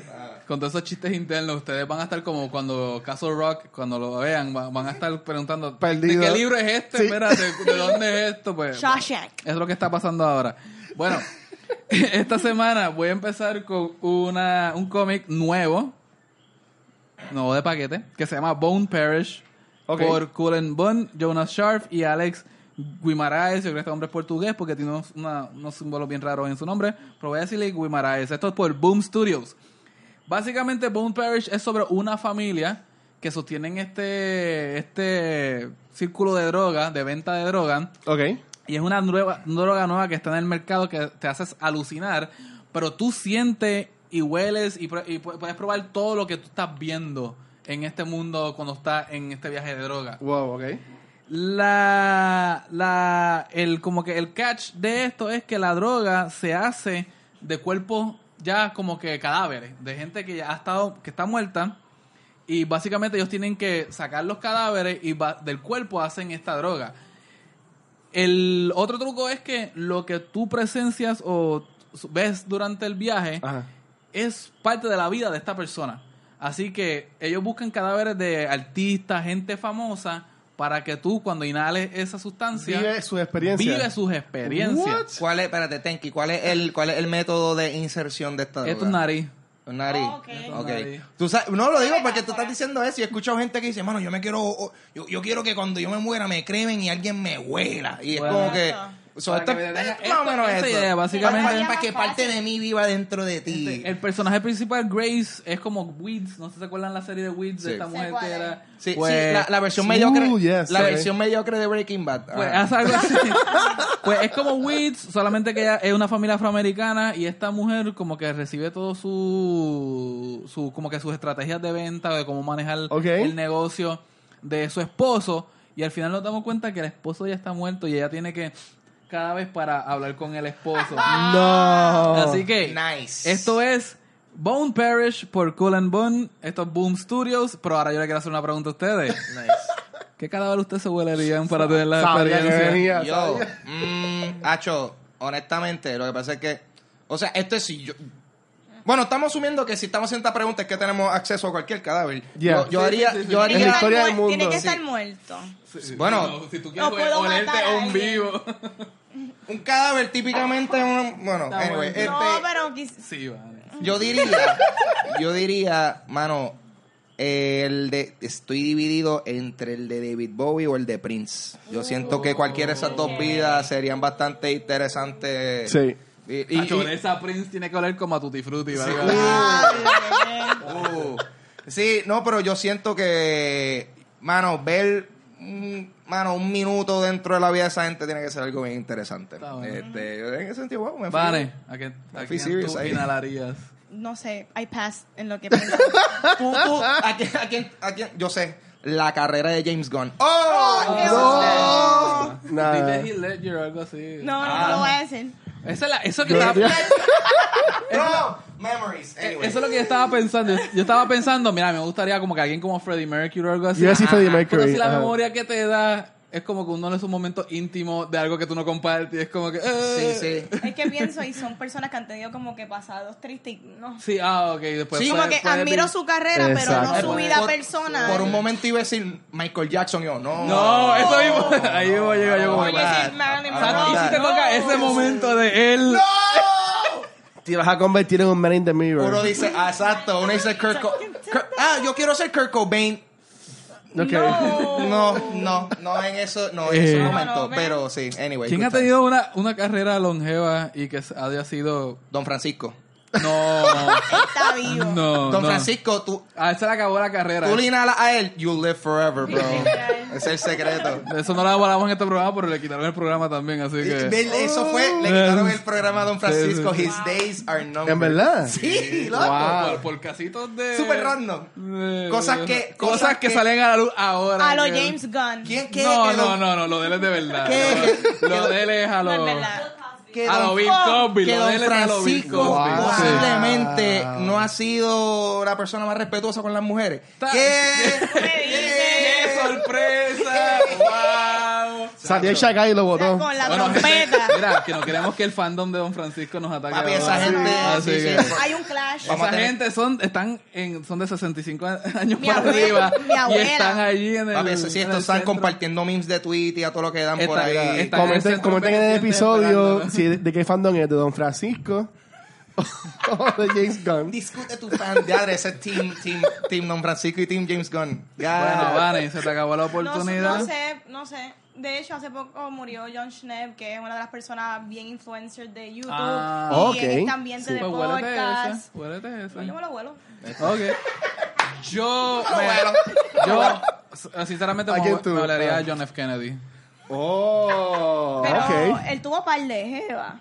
con todos esos chistes internos, ustedes van a estar como cuando Castle Rock, cuando lo vean, va- van a estar preguntando: ¿de Perdido. qué libro es este? Sí. Espérate, ¿de dónde es esto? Pues, Shawshank. es lo que está pasando ahora. Bueno, esta semana voy a empezar con una, un cómic nuevo, nuevo de paquete, que se llama Bone Parish, Ok. por Cullen Bunn, Jonas Sharp y Alex Guimaraes. Yo creo que este nombre es portugués porque tiene unos, una- unos símbolos bien raros en su nombre, pero voy a decirle Guimaraes. Esto es por Boom Studios. Básicamente, Bone Parish es sobre una familia que sostienen este, este círculo de droga, de venta de droga, Ok. y es una nueva, droga nueva que está en el mercado que te haces alucinar, pero tú sientes y hueles y, puedes probar todo lo que tú estás viendo en este mundo cuando estás en este viaje de droga. Wow, ok. La, la, el, como que el catch de esto es que la droga se hace de cuerpos ya como que cadáveres, de gente que ya ha estado, que está muerta, y básicamente ellos tienen que sacar los cadáveres y va- del cuerpo hacen esta droga. El otro truco es que lo que tú presencias o ves durante el viaje Ajá. es parte de la vida de esta persona. Así que ellos buscan cadáveres de artistas, gente famosa, para que tú cuando inhales esa sustancia Vive su experiencia. vive sus experiencias. ¿Cuál es, espérate, Tenki, cuál es el, cuál es el método de inserción de esta Es tu droga? nariz. Un nariz. Oh, ok. Ok. Nariz. Tú sabes, no lo digo porque tú estás diciendo eso y he escuchado gente que dice, mano, yo me quiero, yo, yo quiero que cuando yo me muera me cremen y alguien me huela. Y es Bueno. como que... So, Para esto que es- me tenga- es más o esto- menos esta esto. idea, básicamente- Para, para que parte de mí viva dentro de ti. El personaje principal, Grace, es como Weeds. No sé si se acuerdan la serie de Weeds de esta mujer que es. era. Sí, pues, sí, la, la versión Uh, mediocre, yes, la sí. versión mediocre de Breaking Bad. Pues Ah. hace algo así. pues es como Weeds, solamente que ella es una familia afroamericana y esta mujer como que recibe todo su, su como que sus estrategias de venta, de cómo manejar el negocio de su esposo y al final nos damos cuenta que el esposo ya está muerto y ella tiene que cada vez para hablar con el esposo. No. Así que Nice. esto es Bone Parish por Cool and Bone. Esto es Boom Studios. Pero ahora yo le quiero hacer una pregunta a ustedes. Nice. ¿Qué cadáver ustedes se huelerían para tener la experiencia? Yo, sabía. mm, Hacho, honestamente, lo que pasa es que, o sea, esto es si yo... Bueno, estamos asumiendo que si estamos haciendo esta pregunta es que tenemos acceso a cualquier cadáver. Yeah. Yo, haría, sí, sí, sí. yo En la haría, historia del muer- tiene mundo. que Sí. estar muerto. Bueno, si tú No puedo olerte matar a un vivo. un cadáver típicamente, un- bueno, anyway, bueno. este, No, pero quis- Sí, vale. yo diría, yo diría, mano, el de, estoy dividido entre el de David Bowie o el de Prince. Yo siento que cualquiera de esas dos vidas serían bastante interesantes. Sí. Y, y- Acho, y- esa Prince tiene que oler como a Tutti Frutti, ¿vale? Uh, sí, no, pero yo siento que, mano, ver, mano, un minuto dentro de la vida de esa gente tiene que ser algo bien interesante. Este, yo en ese sentido, wow, me fui- Vale, ¿a quién, a quién tú inhalarías? no sé, I pass en lo que pienso. Tú, tú, ¿a quién, a quién- a quién? Yo sé, la carrera de James Gunn. ¡Oh! qué no. Nada. Dile Heath Ledger o algo así. No, no, no lo voy a decir. Esa es la- eso que estaba, No, memories. Anyway. eso es lo que yo estaba pensando. Yo estaba pensando, mira, me gustaría como que alguien como Freddie Mercury o algo así. Yo iba a decir Ajá. Freddie Mercury, Pero si la memoria que te da es como que uno en un momento íntimo de algo que tú no compartes. Es como que. Sí, eh. sí. Es que pienso y son personas que han tenido como que pasados tristes y no. Sí, ah, ok. Después Sí, Como puede- que puede admiro su carrera, pero no su vida Por- personal. Por un momento iba a decir Michael Jackson, yo, no. No, eso mismo. Ahí mismo llego yo como. Oye, que- sí, Marilyn Ah, Exacto, Y Monroe. si te No. toca ese momento de él. Te vas a convertir en un man in the mirror. Uno dice, ah, exacto, uno dice Co- Kurt- Ah, yo quiero ser Kurt Cobain. Ok. No, no, no en eso, no en ese Eh. momento, No, no, pero sí, anyway. ¿Quién ha tenido una, una carrera longeva y que haya sido. Don Francisco. No. Está vivo. No. Don no. Francisco, tú, A él se le acabó la carrera. tú le inhalas a él, you'll live forever, bro. es el secreto. Eso no lo hablamos en este programa, pero le quitaron el programa también, así que. Eso fue, le quitaron el programa a Don Francisco. Sí, sí, His days are numbered. ¿En verdad? Sí, loco. Wow, por, por casitos de. Super random. de- Cosas que- Cosas, cosas que, que- salen a la luz ahora. A lo James Gunn. ¿Quién qué? No, no, no, no, lo de él es de verdad. ¿Qué? Lo de él es a No lo. es verdad. Que A Don- Bill Cosby. que Lo de Don él es a lo Bill Francisco. Wow. Posiblemente no ha sido la persona más respetuosa con las mujeres. ¡Qué sorpresa! ¡Wow! Salió el Shagai y lo botó. Con la Bueno, gente, trompeta. mira, que no queremos que el fandom de Don Francisco nos ataque. Papi, esa gente. Así sí, sí. que- Hay un clash. Esa gente son, están en, son de 65 años Mi para abuela- arriba mi y abuela. están allí en el. Papi, eso sí, en estos están centro. compartiendo memes de tweet y a todo lo que dan por Está- ahí. en el Comenten, comenten en el episodio si de qué fandom es, de Don Francisco o de James Gunn. Discute tu fan de ese team, team, team Don Francisco y Team James Gunn. Bueno, Vane, se te acabó la oportunidad. no sé, no sé. De hecho, hace poco murió John Schnepp, que es una de las personas bien influencers de YouTube. Ah, y ok. en este ambiente de Pues huélete podcast. Huélete. No, yo me lo vuelo. Ok. Yo, Bueno, yo, sinceramente, ¿A me, me hablaría Ah. de John F. Kennedy. Oh, Pero ok. él tuvo par de jeva.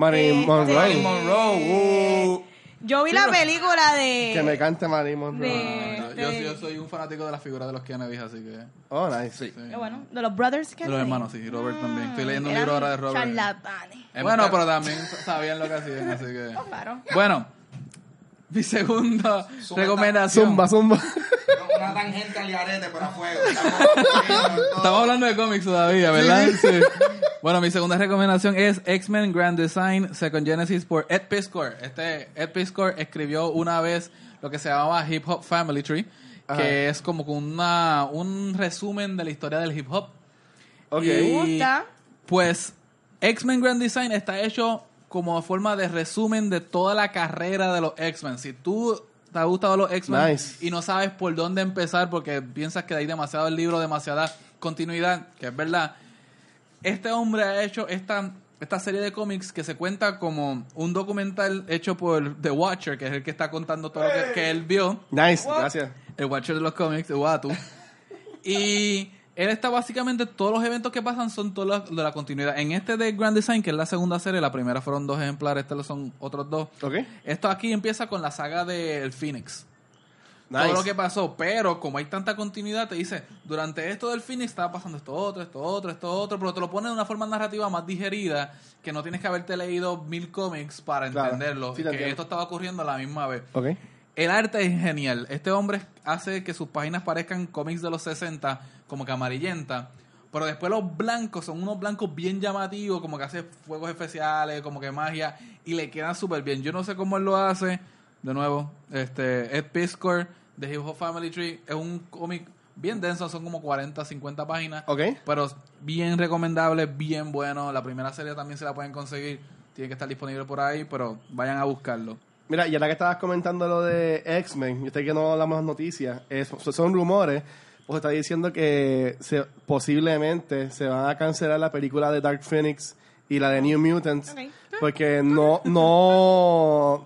Marilyn Este- Monroe. Marilyn Monroe. uh. Yo vi la película de... Que me cante Marilyn Monroe. de- No, yo, yo soy un fanático de la figura de los Kennedy, así que. Oh, nice. Sí. Eh, bueno, de los Brothers De Kennedy. los hermanos, sí, Robert también. Estoy leyendo un libro ahora de Robert. charlatanes. Bueno, pero también sabían lo que hacían, así que. Oh, claro. Bueno, mi segunda Zumba. recomendación. Zumba, zumba. Una tangente al garete, pero a fuego. Estamos- Estamos hablando de cómics todavía, ¿verdad? Sí. Bueno, mi segunda recomendación es X-Men Grand Design Second Genesis por Ed Piscor. Este Ed Piscor escribió una vez lo que se llamaba Hip Hop Family Tree. Ajá. que es como una, un resumen de la historia del hip hop. Ok. Y- Me gusta. Pues X-Men Grand Design está hecho como forma de resumen de toda la carrera de los X-Men. Si tú te ha gustado los X-Men Nice. y no sabes por dónde empezar porque piensas que hay demasiado el libro, demasiada continuidad, que es verdad, este hombre ha hecho esta, esta serie de cómics que se cuenta como un documental hecho por The Watcher, que es el que está contando todo lo que, que él vio Nice, gracias. el Watcher de los cómics, el Watu. y él está básicamente, todos los eventos que pasan son todos los de la continuidad. En este de Grand Design, que es la segunda serie, la primera fueron dos ejemplares, este lo son otros dos. Esto aquí empieza con la saga del Phoenix. Nice. Todo lo que pasó, pero como hay tanta continuidad, te dice, durante esto del Phoenix estaba pasando esto otro, esto otro, esto otro, pero te lo pone de una forma narrativa más digerida, que no tienes que haberte leído mil cómics para Claro. entenderlo, Sí, que esto estaba ocurriendo a la misma vez. El arte es genial. Este hombre hace que sus páginas parezcan cómics de los 60, como que amarillenta. Pero después los blancos son unos blancos bien llamativos, como que hace fuegos especiales, como que magia, y le quedan súper bien. Yo no sé cómo él lo hace. De nuevo, este Ed Piscor de Hip Hop Family Tree es un cómic bien denso, son como 40, 50 páginas. Ok. Pero bien recomendable, bien bueno. La primera serie también se la pueden conseguir. Tiene que estar disponible por ahí, pero vayan a buscarlo. Mira, y ahora que estabas comentando lo de X-Men, yo sé que no hablamos noticias, es- son rumores, pues está diciendo que se, posiblemente se van a cancelar la película de Dark Phoenix y la de New Mutants, porque no, no,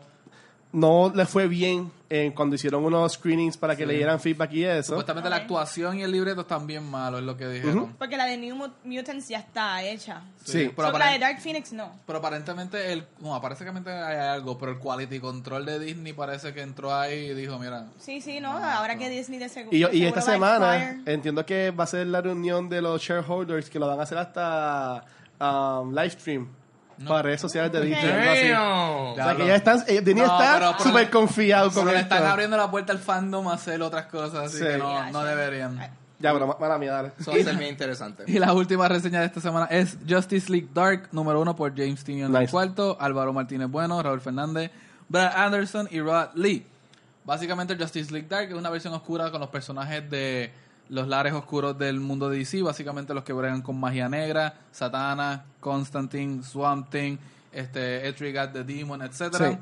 no le fue bien en cuando hicieron unos screenings para que le dieran feedback y eso. Supuestamente la actuación y el libreto están bien malos, es lo que dijeron. Porque la de New Mut- Mutants ya está hecha. Sí. pero, So, la de Dark Phoenix no. pero aparentemente, el, no, aparentemente hay algo, pero el quality control de Disney parece que entró ahí y dijo, mira, Sí, sí, no. Ahora que Disney de seguro. Y, yo- de y esta seguro semana entiendo que va a ser la reunión de los shareholders que lo van a hacer hasta um, live stream para redes sociales de Disney. O sea, que ya están, eh, Disney No, está súper confiado con Pero le esto. están abriendo la puerta al fandom a hacer otras cosas, así Sí. que no, deberían. Ya, pero ma- mala mía, dale. Eso va a ser bien interesante. Y la última reseña de esta semana es Justice League Dark, número uno por James Tynion Nice. el cuarto, Álvaro Martínez Bueno, Raúl Fernández, Brad Anderson y Rod Lee. Básicamente Justice League Dark es una versión oscura con los personajes de los lares oscuros del mundo de DC, básicamente los que bregan con magia negra, Satana, Constantine, Swamp Thing, este, Etrigat the Demon, etcétera. Sí.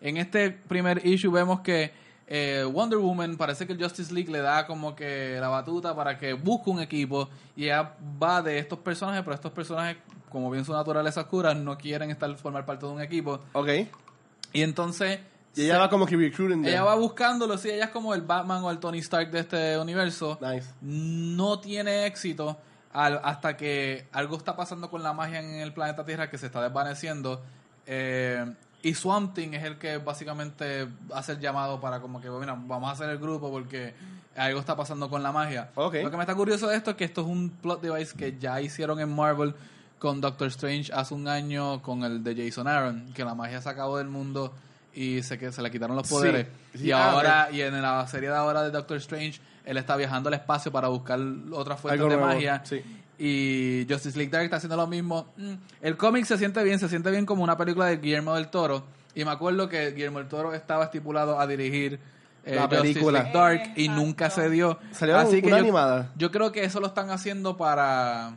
En este primer issue vemos que eh, Wonder Woman parece que el Justice League le da como que la batuta para que busque un equipo y ella va de estos personajes, pero estos personajes, como bien su naturaleza oscura, no quieren estar formar parte de un equipo. Ok. Y entonces Y ella va como que recruiting them. ella va buscándolo, sí, ella es como el Batman o el Tony Stark de este universo. Nice. No tiene éxito al- hasta que algo está pasando con la magia en el planeta Tierra que se está desvaneciendo. Eh, y Swamp Thing es el que básicamente hace el llamado para como que, mira, vamos a hacer el grupo porque algo está pasando con la magia. Lo que me está curioso de esto es que esto es un plot device que ya hicieron en Marvel con Doctor Strange hace un año con el de Jason Aaron, que la magia se acabó del mundo y se, que se le quitaron los poderes. Sí, Y ah, ahora, y en la serie de ahora de Doctor Strange, él está viajando al espacio para buscar otras fuentes Algo de nuevo, magia. sí. Y Justice League Dark está haciendo lo mismo. Mm, El cómic se siente bien, se siente bien como una película de Guillermo del Toro. Y me acuerdo que Guillermo del Toro estaba estipulado a dirigir eh, La Justice película. League Dark y nunca se dio. Salió Así que una yo, animada. yo creo que eso lo están haciendo para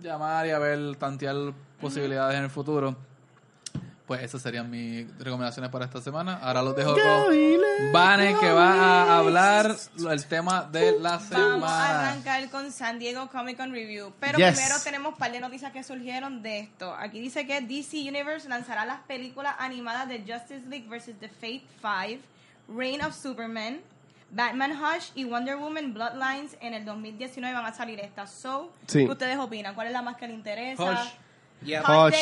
llamar y a ver, tantear posibilidades en el futuro. Pues esas serían mis recomendaciones para esta semana. Ahora los dejo con Vane, que va a hablar el tema de la Vamos a semana. arrancar con San Diego Comic Con Review. Pero Yes. primero tenemos un par de noticias que surgieron de esto. Aquí dice que DC Universe lanzará las películas animadas de Justice League vs. The Fate 5, Reign of Superman, Batman Hush y Wonder Woman Bloodlines en el 2019 van a salir estas. So, Sí. ¿qué ustedes opinan? ¿Cuál es la más que les interesa? Hush. Yeah. Hush,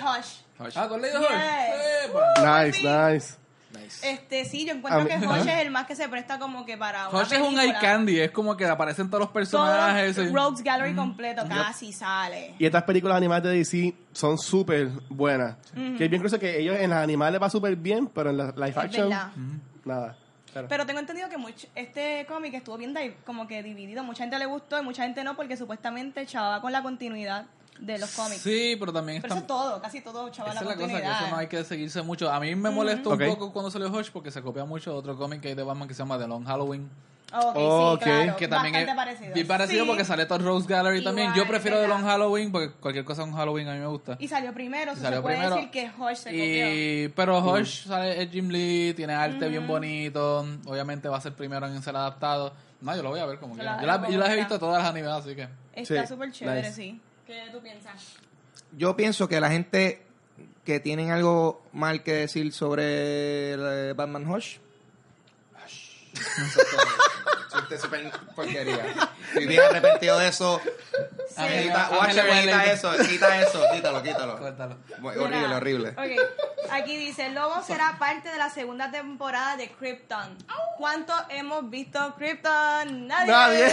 Hush, Hush. Ah, ¿tú has leído Yes. Hush? Epa. Nice, Sí. nice. Nice. Este, sí, yo encuentro que Hush es el más que se presta como que para una Hush es un eye candy, es como que aparecen todos los Todo personajes. y- Rogues Gallery completo casi sale. Y estas películas animadas de DC son súper buenas. Que es bien curioso que ellos en las animales va súper bien, pero en la live Es action, verdad. nada. Pero- Pero tengo entendido que much- este cómic estuvo bien di- como que dividido. Mucha gente le gustó y mucha gente no, porque supuestamente chavaba con la continuidad de los cómics. Sí, pero también Pero está... eso todo, casi todo chavaba Esa la es la cosa, que eso no hay que seguirse mucho. A mí me molestó Ok. un poco cuando salió Hush porque se copia mucho de otro cómic que hay de Batman que se llama The Long Halloween. Ok, Ok. sí, claro. Que también bastante es parecido. bien parecido Sí. porque sale todo Rose Gallery también. Yo Igual, prefiero de ¿verdad? Long Halloween porque cualquier cosa en Halloween a mí me gusta. Y salió primero, Y salió se puede primero. decir que Hush se copió. Y, pero Hush sale es Jim Lee, tiene arte bien bonito. Obviamente va a ser primero en ser adaptado. No, yo lo voy a ver como quiera. Yo, la- yo las he visto todas las animadas, así que. Está Sí, súper chévere, nice. sí. ¿Qué tú piensas? Yo pienso que la gente que tienen algo mal que decir sobre eh, Batman Hush. Chiste súper porquería. Estoy bien arrepentido de eso. Quita, Watcher, eso, quita eso, quítalo, quítalo. Mira, horrible, horrible. Aquí dice, Lobo será parte de la segunda temporada de Krypton. ¿Cuánto hemos visto Krypton? Nadie. Nadie.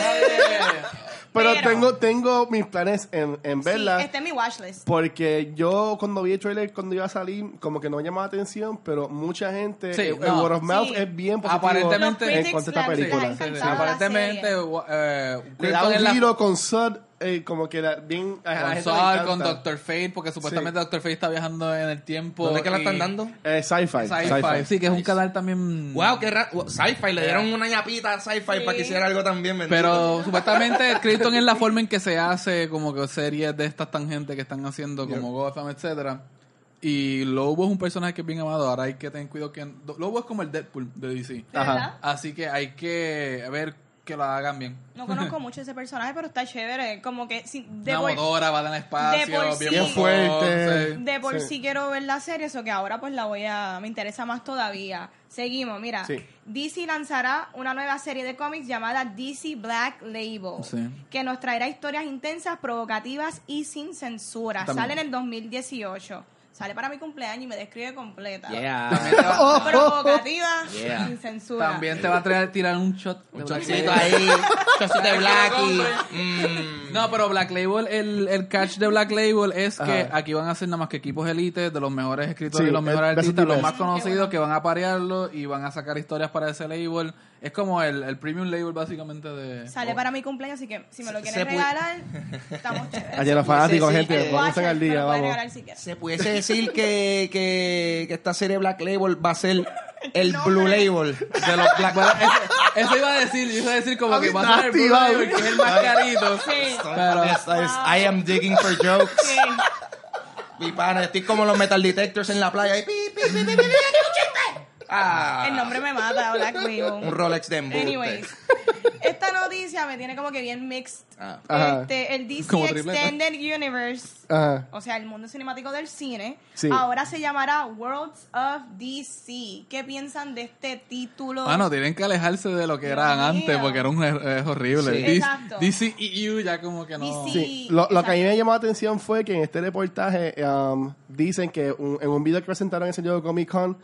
Pero, Pero- tengo, tengo mis planes en, en Sí, verla. está en mi watchlist. Porque yo cuando vi el trailer cuando iba a salir, como que no me llamaba la atención, pero mucha gente, Sí, el, el no. word of mouth Sí. es bien positivo Aparentemente- en cuanto a esta película. Sí, sí. Aparentemente, eh, Le da un la- giro con Sud, eh, como que la- bien con encanta. con Doctor Fate, porque supuestamente Doctor Fate está viajando en el tiempo. ¿Dónde es que la están dando? Eh, sci-fi. Sci-fi. sci-fi. Sí, que es un canal también. Wow, qué raro. Sci-Fi, le dieron una ñapita a Sci-Fi Sí. para que hiciera algo también. bendito. Pero supuestamente Krypton es la forma en que se hace como que series de estas tangentes que están haciendo como Gotham, etcétera. Y Lobo es un personaje que es bien amado. Ahora hay que tener cuidado que Lobo es como el Deadpool de DC. ¿De Ajá. Así que hay que ver que lo hagan bien. No conozco mucho ese personaje, pero está chévere. Como que si, de, Una por, motora, va en el espacio, de por bien, sí. Fuerte. de por Sí. sí. quiero ver la serie, eso que ahora pues la voy a... Me interesa más todavía. Seguimos, mira. Sí. DC lanzará una nueva serie de cómics llamada DC Black Label. Sí. Que nos traerá historias intensas, provocativas y sin censura. También. Sale en el 2018. Sale para mi cumpleaños y me describe completa. Yeah. También te va, Provocativa, Yeah. sin censura. también te va a traer, tirar un shot. Un Label. ahí, chocito de Blackie. Mm. No, pero Black Label, el, el catch de Black Label es que Ajá. aquí van a ser nada más que equipos élites de los mejores escritores Sí, y los mejores el best artistas, los más conocidos bueno. que van a parearlo y van a sacar historias para ese label. Es como el, el premium label básicamente de... Sale para mi cumpleaños, así que si me lo quieren regalar, estamos chéveres. Ayer los fanáticos, Sí, sí, gente, eh, vamos a al me día, vamos. regalar si quieres. Se pudiese decir que, que, que esta serie Black Label va a ser el nombre. Blue Label de los Black Bueno, eso, eso iba a decir, yo iba a decir como que va a ser el Blue. Label, que es el más carito. Sí. Pero- es I am digging for jokes. Sí. Mi pana, estoy como los metal detectors en la playa. Y pi, pi, pi, Ah, El nombre me mata, Black Label. Un Rolex de embuste. Anyways, esta noticia me tiene como que bien mixed. Ah. Este, el DC Como tripleta. Extended Universe, Ajá. o sea, el mundo cinemático del cine, Sí. ahora se llamará Worlds of DC. ¿Qué piensan de este título? Ah, no, tienen que alejarse de lo que Dios eran mío. antes porque era un es horrible. Sí. Exacto. DCEU ya como que no... DC. Sí, lo, lo que a mí me llamó la atención fue que en este reportaje um, dicen que un- en un video que presentaron en el San Comic Con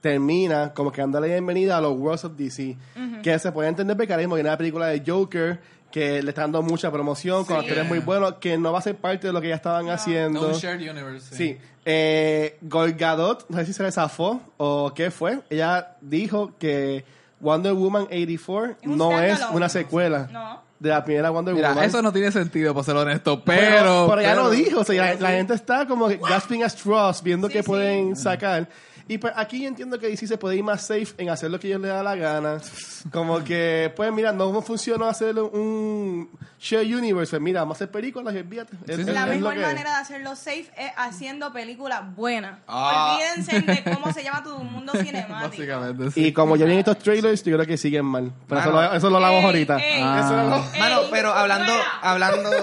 termina como que dándole bienvenida a los Worlds of DC. Que se puede entender porque ahora mismo viene la película de Joker que le está dando mucha promoción con Sí. actores muy buenos que no va a ser parte de lo que ya estaban No, haciendo. un shared universe. Sí. Eh, Gal Gadot, no sé si se le zafó o qué fue. Ella dijo que Wonder Woman 84 Es un no es una secuela No. de la primera Wonder Mira, Woman. eso no tiene sentido, para ser honesto, Pero, pero... pero ya pero- lo dijo, o sea, la, la gente está como gasping at straws, viendo Sí, qué sí. pueden sacar. Y pues aquí yo entiendo que DC se puede ir más safe en hacer lo que ellos les da la gana. Como que, pues mira, no funcionó hacer un share universe. Pues mira, vamos a hacer películas y olvídate. Es- Sí, sí. es- La mejor manera de hacerlo safe es haciendo películas buenas. Ah. Olvídense de cómo se llama tu mundo cinemático. Básicamente, sí. Y como ya vienen estos trailers, yo creo que siguen mal. Pero eso, lo, eso lo hablamos ahorita. ey. Eso lo- Ah. Mano, pero hablando, hablando,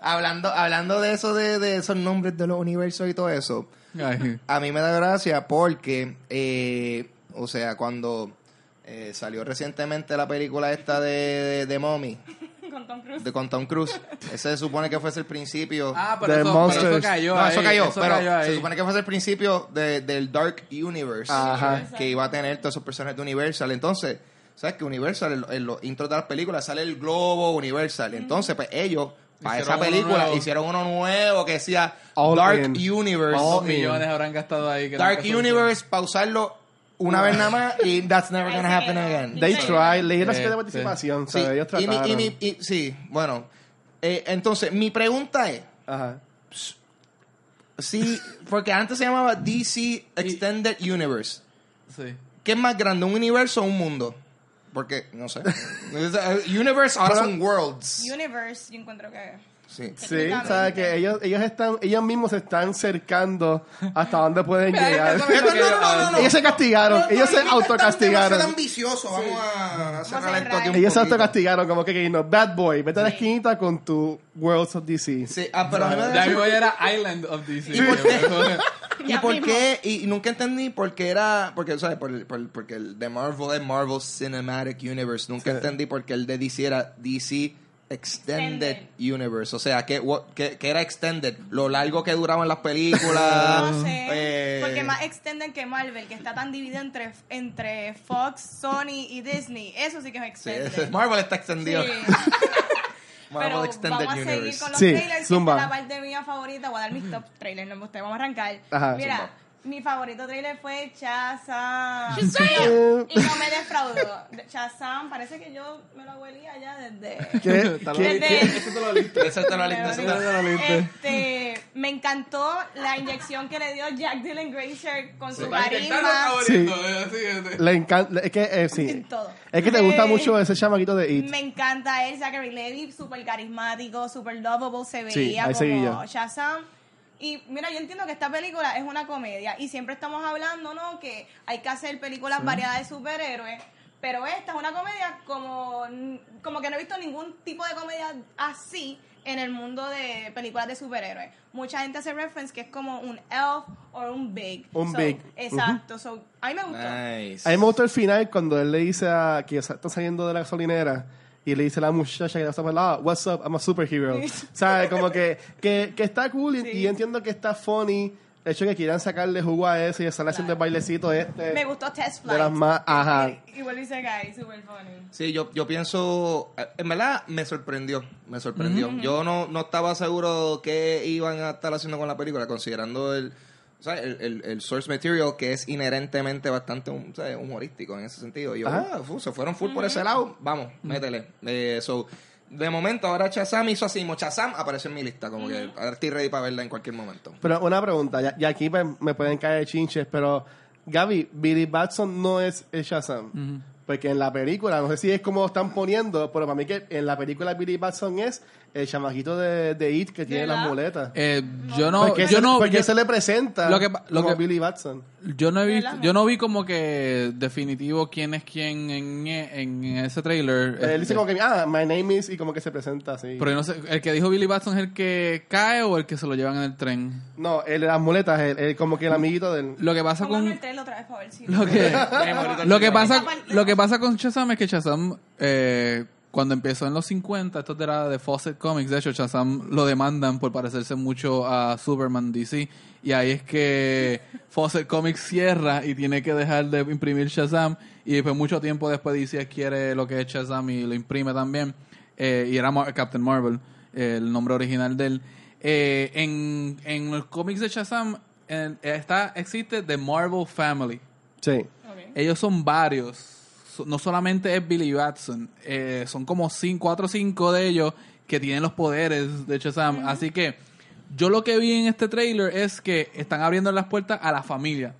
hablando, hablando de eso, de, de esos nombres de los universos y todo eso, Ay, a mí me da gracia porque, eh, o sea, cuando eh, salió recientemente la película esta de, de, de Mommy, Con Tom Cruise. de con Tom Cruise, ese se supone que fuese el principio. Ah, pero The eso, pero eso cayó no, ahí. eso cayó, pero cayó ahí. se supone que fuese el principio de- del Dark Universe, Ajá. que iba a tener todos esos personajes de Universal. Entonces, ¿sabes que Universal, en los intros de las películas, sale el globo Universal? Entonces, pues ellos, para Hicieron esa película, hicieron uno nuevo que decía All Dark in. Universe. ¿Cuántos All millones habrán gastado ahí? que Dark se Universe, pausarlo una vez nada más y that's never gonna happen again. They leí la Sí, de participación, Sí. Ellos y mi- y trataron. mi- y- sí, bueno. Eh, entonces, mi pregunta es, Ajá. sí, porque antes se llamaba DC Extended Universe. Sí. ¿Qué es más grande, un universo o un mundo? Porque, no sé. Universe ahora son worlds. Universe, yo encuentro que... Sí. Sí, sabes que ellos, ellos están, ellos mismos se están cercando hasta dónde pueden llegar. que yo- Ellos se castigaron, ellos se autocastigaron. ambicioso, vamos a cerrar esto aquí un Ellos se autocastigaron, como que, que no, bad boy, vete a la esquinita con tu Worlds of DC. Sí, ah, pero a mí me era Island of DC. ¿Y por? ¿Y Ya por mismo. qué? Y nunca entendí por qué era. Porque, ¿sabes? Por, el- por- porque el de Marvel es Marvel Cinematic Universe. Nunca entendí por qué el de DC era DC Extended, Extended. Universe. O sea, que, what- que, que era Extended. Lo largo que duraban las películas. No sé. eh, Porque más extenden que Marvel, que está tan dividido entre, entre Fox, Sony y Disney. Eso sí que es extended. Marvel está extendido. Sí. Marvel Pero Extended vamos a seguir Universe. con los Sí, trailers, zumba. esta es la parte mía favorita. Voy a dar mis top trailers, no me gusta, vamos a arrancar. Ajá, Mira, zumba. Mi favorito trailer fue Shazam. Eh, Y no me defraudó. Shazam, parece que yo me lo huelía ya desde... ¿Qué? Te lo- ¿Qué? Desde- Eso te lo listo. Ese te lo Este, me encantó la inyección que le dio Jack Dylan Grazer con su Para intentar carisma eh, así, este. Le encanta, es que, eh, sí. todo. Es que te gusta Eh, mucho ese chamaquito de It. Me encanta él, Zachary Levy, súper carismático, súper lovable, se Sí, veía ahí seguí como. Shazam. Y mira, yo entiendo que esta película es una comedia y siempre estamos hablando, ¿no? Que hay que hacer películas variadas de superhéroes, pero esta es una comedia como, como que no he visto ningún tipo de comedia así en el mundo de películas de superhéroes. Mucha gente hace reference que es como un Elf o un Big. Un So, Big. Exacto. So, a mí me gustó. Nice. A mí me gustó el final cuando él le dice a que está saliendo de la gasolinera y le dice a la muchacha que está ah, what's up, I'm a superhero. ¿Sabes? Como que, que, que está cool y, Sí. y entiendo que está funny el hecho de que quieran sacarle jugo a eso y estar haciendo el bailecito este. Me gustó Test Flight. De las más- ajá. Y, y vuelve y se cae, super funny. Sí, yo, yo pienso, eh, en verdad me sorprendió, me sorprendió. Yo no, no estaba seguro qué iban a estar haciendo con la película, considerando el, o sea, el, el- el source material que es inherentemente bastante o sea, humorístico en ese sentido. Y yo, ah, fu, se fueron full por ese lado, vamos, métele. Eh, so, de momento ahora Chazam hizo así, Chazam apareció en mi lista, como que ahora estoy ready para verla en cualquier momento. Pero una pregunta, y aquí me pueden caer chinches, pero Gaby, Billy Batson no es el Shazam. Porque en la película, no sé si es como están poniendo, pero para mí que en la película Billy Batson es el chamaquito de, de It que tiene las muletas. Eh, yo no, porque yo se, no, porque yo, se le presenta lo que lo como que- Billy Batson. yo no he visto, yo no vi como que definitivo quién es quién en, en ese trailer. Él dice Este, como que, ah, my name is, y como que se presenta así. pero yo no sé, el que dijo Billy Batson es el que cae o el que se lo llevan en el tren. No, el de las muletas, el, el- como que el amiguito del... Lo que pasa con el trailer otra vez para ver si... lo que lo que pasa lo que pasa con Shazam es que Shazam eh, cuando empezó en los 50 esto era de Fawcett Comics de hecho Shazam lo demandan por parecerse mucho a Superman DC y ahí es que Fawcett Comics cierra y tiene que dejar de imprimir Shazam y después mucho tiempo después DC adquiere lo que es Shazam y lo imprime también eh, y era Mar- Captain Marvel eh, el nombre original de él Eh, en, en los cómics de Shazam en- está existe The Marvel Family Sí. Ellos son varios. No solamente es Billy Batson. eh, son como cinco, cuatro o cinco de ellos que tienen los poderes de Shazam. Así que yo lo que vi en este trailer es que están abriendo las puertas a la familia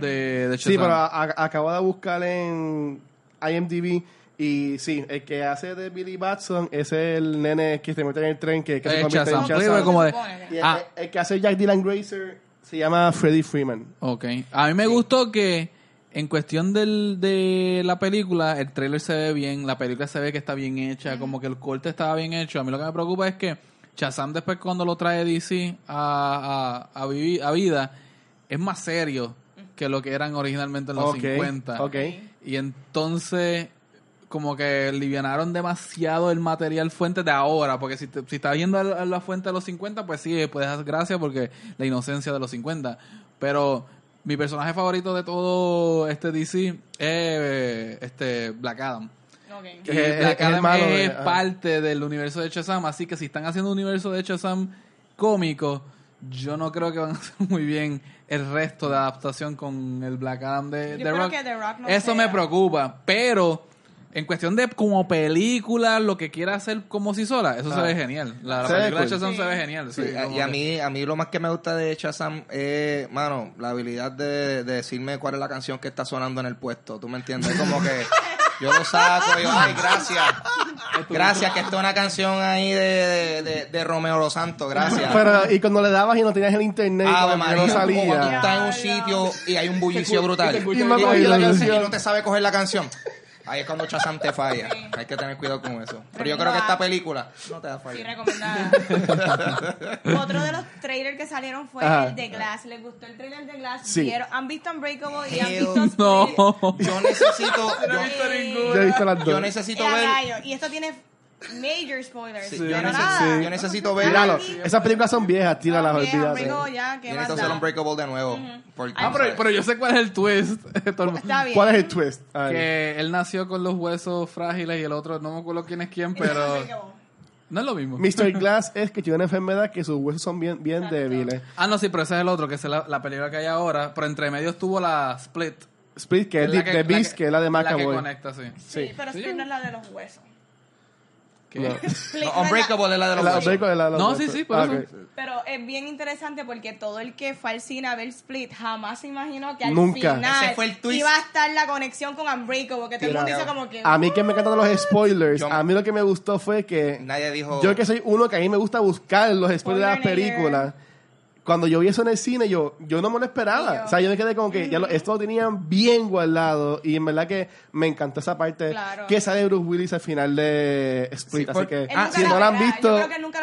de, de Shazam. Sí, pero a- a- acabo de buscar en IMDb y sí, el que hace de Billy Batson es el nene que se mete en el tren que, que se Eh, convierte Shazam. en Yo digo Shazam. como de- supone Y el, Ah. el que hace Jack Dylan Grazer se llama Freddie Freeman. Ok. A mí me gustó que en cuestión del, de la película, el trailer se ve bien, la película se ve que está bien hecha, como que el corte estaba bien hecho. A mí lo que me preocupa es que Shazam después cuando lo trae DC a, a, a, vivi- a vida, es más serio que lo que eran originalmente en los Ok, 50. ok. Y entonces como que livianaron demasiado el material fuente de ahora, porque si, te- si estás viendo la, la fuente de los 50, pues sí, puedes dar gracias porque la inocencia de los 50. Pero mi personaje favorito de todo este DC es eh, este Black Adam. Que es- Black Adam es ajá. parte del universo de Shazam, así que si están haciendo un universo de Shazam cómico, yo no creo que van a hacer muy bien el resto de adaptación con el Black Adam de, Yo de creo Rock. que The Rock no Eso sea. me preocupa, pero en cuestión de como película, lo que quiera hacer como si sola, eso se Ah. ve genial. La, la película de. Shazam Sí. se ve genial. Sí, sí, a- como y a mí, a mí lo más que me gusta de Shazam es, mano, la habilidad de, de decirme cuál es la canción que está sonando en el puesto. ¿Tú me entiendes? Como que Yo lo saco, yo, ay, gracias. Gracias, que esto es una canción ahí de, de, de, de Romeo Los Santos, gracias. Pero, y cuando le dabas y no tenías el internet, como que María, no como cuando salía. estás en un sitio y hay un bullicio brutal. y no te sabe coger la canción. Ahí es cuando Chazam te falla. Hay que tener cuidado con eso. Pero yo creo que esta película no te va a Sí, recomendada. Otro de los trailers que salieron fue Ajá. el de Glass. ¿Les gustó el trailer de Glass? Sí. ¿Vieron- ¿Han visto Unbreakable y han visto Split? No. Yo necesito. No he visto Yo, ninguno. Yo he visto las yo dos. necesito ver. Y esto tiene major spoilers. Sí, yo, necesito, nada. yo necesito ver. Tíralo. Sí. Esas películas son viejas, tíralas, No, vieja, olvídate. Unbreakable ya, ¿qué Yo necesito hacer? Unbreakable de nuevo. porque, Ah, pero, pero yo sé cuál es el twist. Está bien. ¿Cuál es el twist? Que él nació con los huesos frágiles y el otro, no me acuerdo quién es quién, pero no es lo mismo. Mr. Glass es que tiene una enfermedad que sus huesos son bien, bien Exacto. débiles. Ah, no, sí, pero ese es el otro, que es la, la película que hay ahora. Pero entre medio estuvo la Split. Split, que es la de, Beast, que, es la de La que Macaboy. conecta, sí. Sí, Sí. pero Sí. Split no es la de los huesos. Que- No. No, Unbreakable es la de los La- huesos. Unbreakable es la de los No, sí, sí, por Ah, eso. Pero es bien interesante porque todo el que fue al cine a ver Split jamás se imaginó que al Nunca. final Ese fue el twist. iba a estar la conexión con Unbreakable, porque todo el mundo como que... A mí que me encantan los spoilers, Yo- a mí lo que me gustó fue que Nadie dijo. yo que soy uno que a mí me gusta buscar los spoilers de las later. Cuando yo vi eso en el cine, yo, yo no me lo esperaba. yo. O sea, yo me quedé como que ya lo, esto lo tenían bien guardado. Y en verdad que me encantó esa parte Claro. que sale Bruce Willis al final de Split. Sí, Así que si la no la han visto,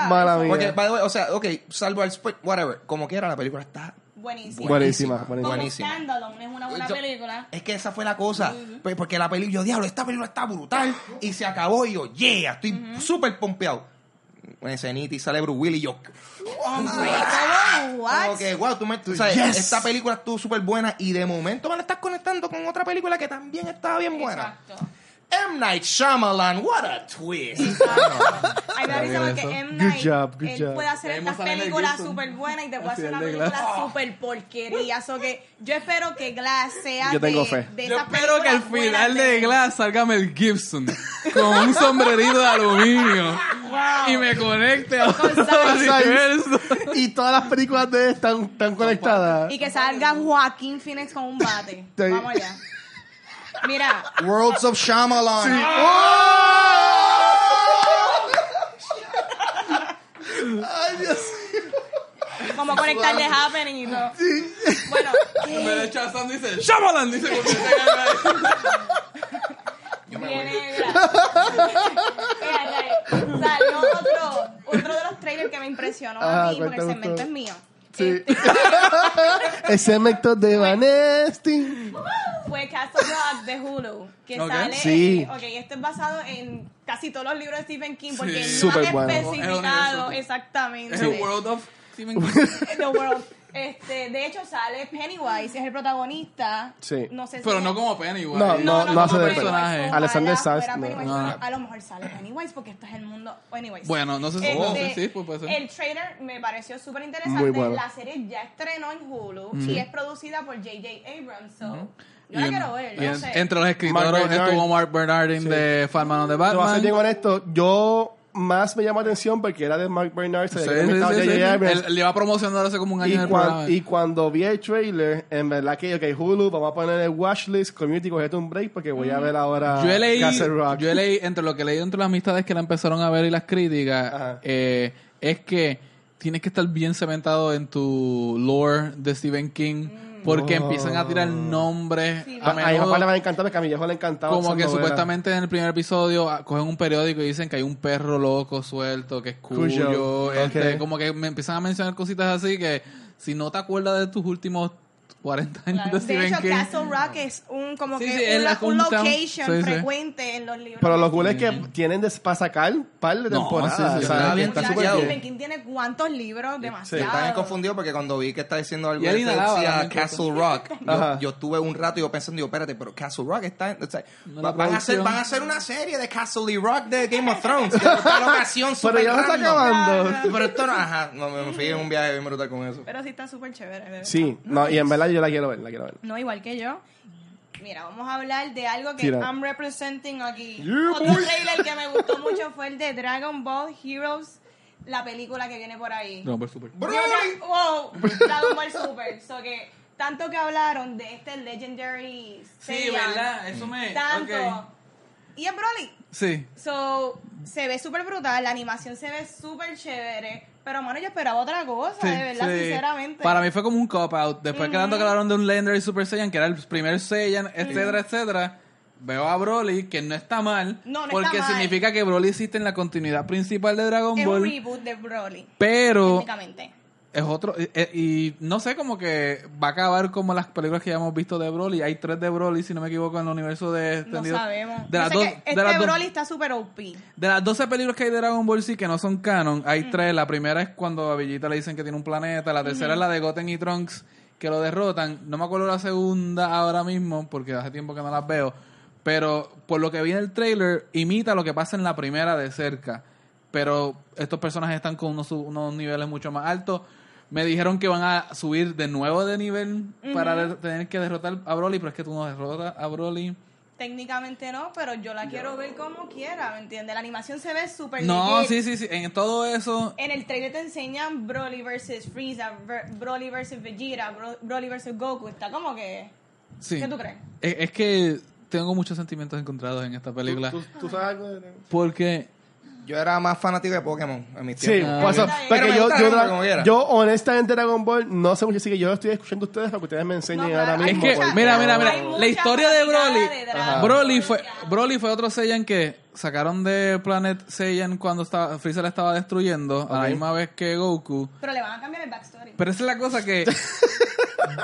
mala mía. Porque, by the way, o sea, ok, salvo el spoil, whatever. Como quiera, la película está. Buenísima, buenísima. Buenísima. Standalone, es una buena Yo- película. Es que esa fue la cosa. Pues, Porque la película, yo, diablo, esta película está brutal. Y se acabó. Y yo, yeah, estoy súper pompeado. Una escenita y sale Bruce Willis y yo. Unbreakable, what? Como que, wow, tú me, tú sabes, Yes. esta película estuvo súper buena y de momento me la estás conectando con otra película que también estaba bien buena. Exacto. M. Night Shyamalan, what a twist. Ay, me avisa porque. M. Good Night, job, good él job. puede hacer estas películas Gibson. súper buenas y te puede hacer una película súper porquería. So que yo espero que Glass sea Yo tengo de, fe. de Yo esas espero que al películas final buenas de Glass salga Mel Gibson con un sombrerito de aluminio Wow. y me conecte a Con Science. universo. Y todas las películas de él están, están conectadas. Y que salga Joaquín Phoenix con un bate. Vamos allá. Mira, Worlds of Shyamalan. Ay, Dios. como conectar de Happening y todo. Bueno, En vez de Shazam dice Shyamalan dice viene Glass. Fíjate, Salió otro, otro de los trailers que me impresionó Ah, a mí, ¿cuál porque el segmento es mío. Sí. Este, Ese método de Vanesti. fue Castle Rock de Hulu, que Ok. sale, Sí. eh, ok, esto es basado en casi todos los libros de Stephen King, porque Sí. no Súper han bueno. especificado Es exactamente Es el World of Stephen King. The World. Este, de hecho sale Pennywise, es el protagonista. Sí. No sé si Pero es- no como Pennywise. No, no, no hace como de personaje. Alexander no. No, no. A lo mejor sale Pennywise porque esto es el mundo. Anyways. Bueno, no sé si- Este, oh, sí, sí, pues puede ser. El trailer me pareció súper interesante. Muy bueno. La serie ya estrenó en Hulu y es producida por J.J. Abrams. So, Yo Y la en- quiero ver. no en- sé. entre los escritores estuvo Mark Bernardin de Batman on the a ser Batman. bien honesto. Yo más me llamó la atención porque era de Mark Bernard. Se Sí, sí, sí. Él, él lleva promocionando hace como un año Y, en el cuan- programa. y cuando vi el trailer, en verdad que, ok, Hulu, vamos a poner el watchlist, community, cogete un break porque voy a ver ahora yo he leído, Castle Rock. yo he leído, entre lo que he leído entre las amistades que la empezaron a ver y las críticas, eh, es que tienes que estar bien cementado en tu lore de Stephen King, porque Oh. empiezan a tirar nombres Sí, a a, a mi menudo, papá le va a encantar porque a mi viejo le encantaba como que supuestamente en el primer episodio ah, cogen un periódico y dicen que hay un perro loco suelto, que es Cuyo. cuyo, este, como que me empiezan a mencionar cositas así que si no te acuerdas de tus últimos 40 años Claro. de De hecho, King. Castle Rock es un como Sí, que sí, un, lo- es un location sí, sí. frecuente en los libros. Pero de los gules que tienen de, para sacar un par de No, temporadas. sí, sí, o sea, estaba bien está Muchacho, súper taquillado. Stephen King tiene cuántos libros, demasiado. Estaba confundido porque cuando vi que está diciendo algo de decía Castle Rock, yo, yo tuve un rato y yo pensando, digo, espérate, pero Castle Rock está en, o sea, No, va- la van, a hacer, van a hacer una serie de Castle y Rock de Game of Thrones. que es una locación Pero ya no está acabando. Pero esto no, ajá, no, me fui en un viaje bien brutal con eso. Pero sí está súper chévere. Sí, no, y en verdad yo la quiero ver, la quiero ver. No, igual que yo. Mira, vamos a hablar de algo que Tira. I'm representing aquí. Yeah, Otro boy. trailer que me gustó mucho fue el de Dragon Ball Heroes, la película que viene por ahí. No, por super. Dra- wow, Dragon Ball Super. So que tanto que hablaron de este Legendary Sí, Saiyan, ¿verdad? Eso me... Tanto. ok. Y es Broly. Sí. So, se ve súper brutal, la animación se ve súper chévere, pero mano, yo esperaba otra cosa, Sí, de verdad, sí. sinceramente. Para mí fue como un cop-out. Después que tanto que hablaron de un Legendary Super Saiyan, que era el primer Saiyan, etcétera, etcétera, veo a Broly, que no está mal, No, no porque está mal. significa que Broly existe en la continuidad principal de Dragon es un Ball, reboot de Broly, pero. Es otro... eh, eh, y no sé, como que va a acabar como las películas que ya hemos visto de Broly. Hay tres de Broly, si no me equivoco, en el universo de No extendido. sabemos. De las, sé dos, que de, este dos- Broly está súper OP. de las 12 películas que hay de Dragon Ball sí que no son canon, hay Mm. tres. La primera es cuando a Vegeta le dicen que tiene un planeta. La tercera es la de Goten y Trunks que lo derrotan. No me acuerdo la segunda ahora mismo porque hace tiempo que no las veo. Pero por lo que vi en el trailer, imita lo que pasa en la primera de cerca. Pero estos personajes están con unos, unos niveles mucho más altos. Me dijeron que van a subir de nuevo de nivel para tener que derrotar a Broly, pero es que tú no derrotas a Broly. Técnicamente no, pero yo la quiero ver como quiera, ¿me entiendes? La animación se ve súper No, legit. sí, sí, sí. En todo eso, En el trailer te enseñan Broly versus Frieza, Ver- Broly versus Vegeta, Bro- Broly versus Goku. Está como que... sí. ¿Qué tú crees? Es, es que tengo muchos sentimientos encontrados en esta película. ¿Tú, tú sabes algo de Porque Yo era más fanático de Pokémon en mis Sí, tiempos. por eso, Está bien. porque yo, yo, yo honestamente Dragon Ball no sé mucho, así que yo estoy escuchando a ustedes para que ustedes me enseñen No, ahora mismo. es que, mira, mira, mira, la historia de Broly, de. Broly fue. Broly fue otro Saiyan que sacaron de Planet Saiyan cuando estaba, Freezer la estaba destruyendo a la misma vez que Goku. Pero le van a cambiar el backstory. Pero esa es la cosa que,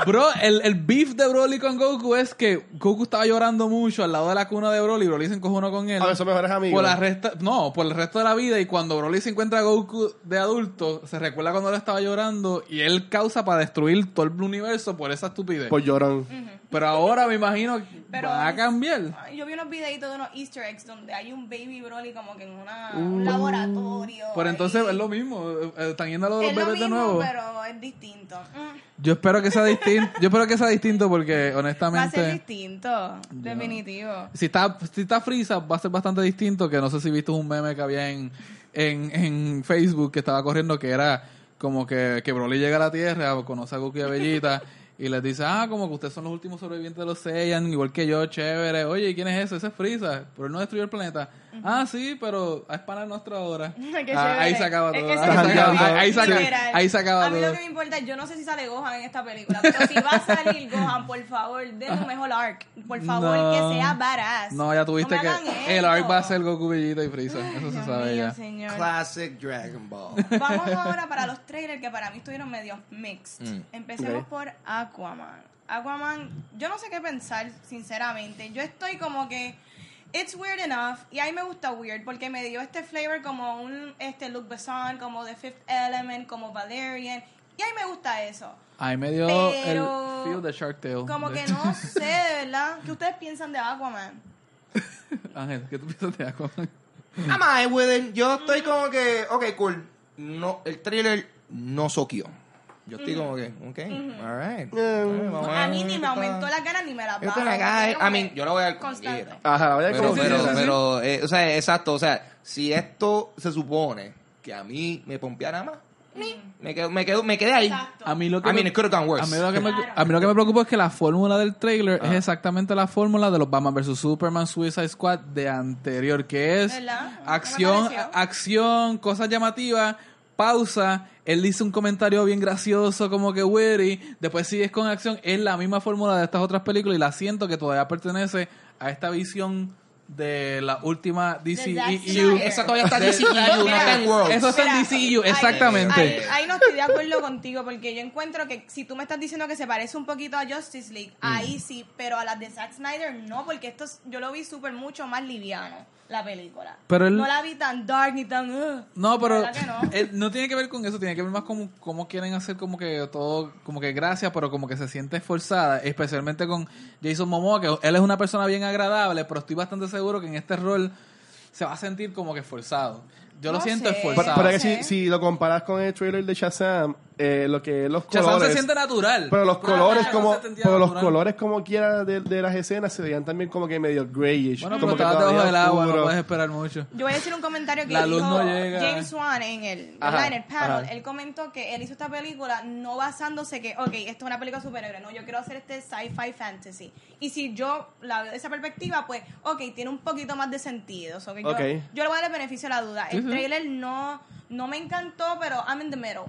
bro, el, el beef de Broly con Goku es que Goku estaba llorando mucho al lado de la cuna de Broly, Broly se encojonó con él. A ver, son mejores amigos. Por la resta, no, por el resto de la vida y cuando Broly se encuentra a Goku de adulto, se recuerda cuando él estaba llorando y él causa para destruir todo el universo por esa estupidez. Por llorón. Pero ahora me imagino que Pero- va a cambiar. Yo vi unos videitos de unos easter eggs donde hay un baby Broly como que en una, Uh. un laboratorio. Pero entonces es lo mismo, eh, eh, están yendo a los Es lo bebés de nuevo. pero es distinto. Mm. Yo espero que sea distinto, yo espero que sea distinto porque Va a ser honestamente distinto, definitivo. si está si está Frieza va a ser bastante distinto que no sé si viste un meme que había en, en, en Facebook que estaba corriendo que era como que, que Broly llega a la Tierra, conoce a Goku y a Bellita y les dice, ah, como que ustedes son los últimos sobrevivientes de los Saiyan, igual que yo, chévere. Oye, ¿y quién es ese? Ese es Frieza, pero él no destruyó el planeta. Ah, sí, pero es para nuestro ahora. Qué Ah, ahí se acaba Es todo. que Ahí se acaba- ahí se acaba- ahí se acaba A mí todo. lo que me importa, yo no sé si sale Gohan en esta película, pero si va a salir Gohan, por favor, den un mejor arc. Por favor, No. que sea badass. No, ya tuviste No que el arc va a ser Goku, Bellita y Frieza. Eso se Dios sabe mío, ya. señor. Classic Dragon Ball. Vamos ahora para los trailers que para mí estuvieron medio mixed. Mm. Empecemos Ok. por Aquaman. Aquaman, yo no sé qué pensar, sinceramente. Yo estoy como que it's weird enough y a mí me gusta weird porque me dio este flavor como un este Luke Besson, como The Fifth Element, como Valerian y a mí me gusta eso. Ahí me dio Pero- el feel de Shark Tale. Como De- que no sé, de verdad, ¿qué ustedes piensan de Aquaman? Ángel, ¿qué tú piensas de Aquaman? I'm it. Yo estoy como que, ok, cool. No, el trailer no soqueó. Yo estoy como que, ok, alright. A mí ni me aumentó las ganas ni me las bajó. como I mean, que yo lo voy a ver como constante. quiera. Ajá, Pero, como sí, pero, sí. pero, eh, o sea, exacto, o sea, si esto se supone que a mí me pompeara más, me quedo, me quedo, me quedé ahí. Exacto. A mí lo que I me- mean, it could have gone worse. A mí, lo que me, Claro. a mí lo que me preocupa es que la fórmula del trailer Ah. es exactamente la fórmula de los Batman vs Superman Suicide Squad de anterior, que es ¿Verdad? Me acción, pareció. acción, cosas llamativas, pausa, él dice un comentario bien gracioso como que witty, después sigues con acción, es la misma fórmula de estas otras películas y la siento que todavía pertenece a esta visión de la última DCEU. Esa todavía está De- DCEU, no está en World. Eso está en DCEU, exactamente. Ahí, ahí no estoy de acuerdo contigo porque yo encuentro que si tú me estás diciendo que se parece un poquito a Justice League, ahí sí, pero a las de Zack Snyder no, porque esto es- yo lo vi súper mucho más liviano, la película. Pero él- no la vi tan dark ni tan... uh. No, pero ¿Verdad que no? no tiene que ver con eso, tiene que ver más con cómo quieren hacer como que todo, como que gracia, pero como que se siente esforzada, especialmente con Jason Momoa, que él es una persona bien agradable, pero estoy bastante seguro que en este rol se va a sentir como que esforzado. Yo lo siento sé. esforzado. Pero, pero que si, si lo comparas con el trailer de Shazam, eh, lo que los Shazam colores. se siente natural. Pero los colores Shazam como pero los colores como quiera de, de las escenas se veían también como que medio grayish. Bueno, como pero debajo del agua, no puedes esperar mucho. Yo voy a decir un comentario que La dijo no. James Wan en el, Ajá, el panel. ajá. Él comentó que él hizo esta película no basándose que, ok, esto es una película superhéroe, no, yo quiero hacer este sci-fi fantasy. Y si yo la veo de esa perspectiva, pues, ok, tiene un poquito más de sentido. So que yo- Ok. yo, le voy a dar el beneficio de la duda. el sí. trailer no, no me encantó, pero I'm in the middle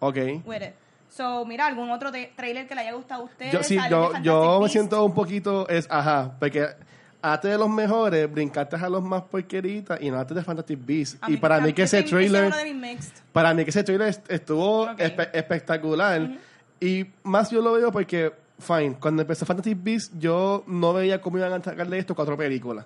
Ok. with it. So, mira, algún otro tra- trailer que le haya gustado a ustedes. Yo, sí, yo, yo me siento un poquito, es, ajá, porque antes de los mejores, brincaste a los más porqueritas y no antes de Fantastic Beasts. A Y mí- para mí que ese trailer, para mí que ese trailer est- estuvo Ok. espe- espectacular. Y más yo lo veo porque, fine, cuando empezó Fantastic Beasts, yo no veía cómo iban a sacarle esto cuatro películas.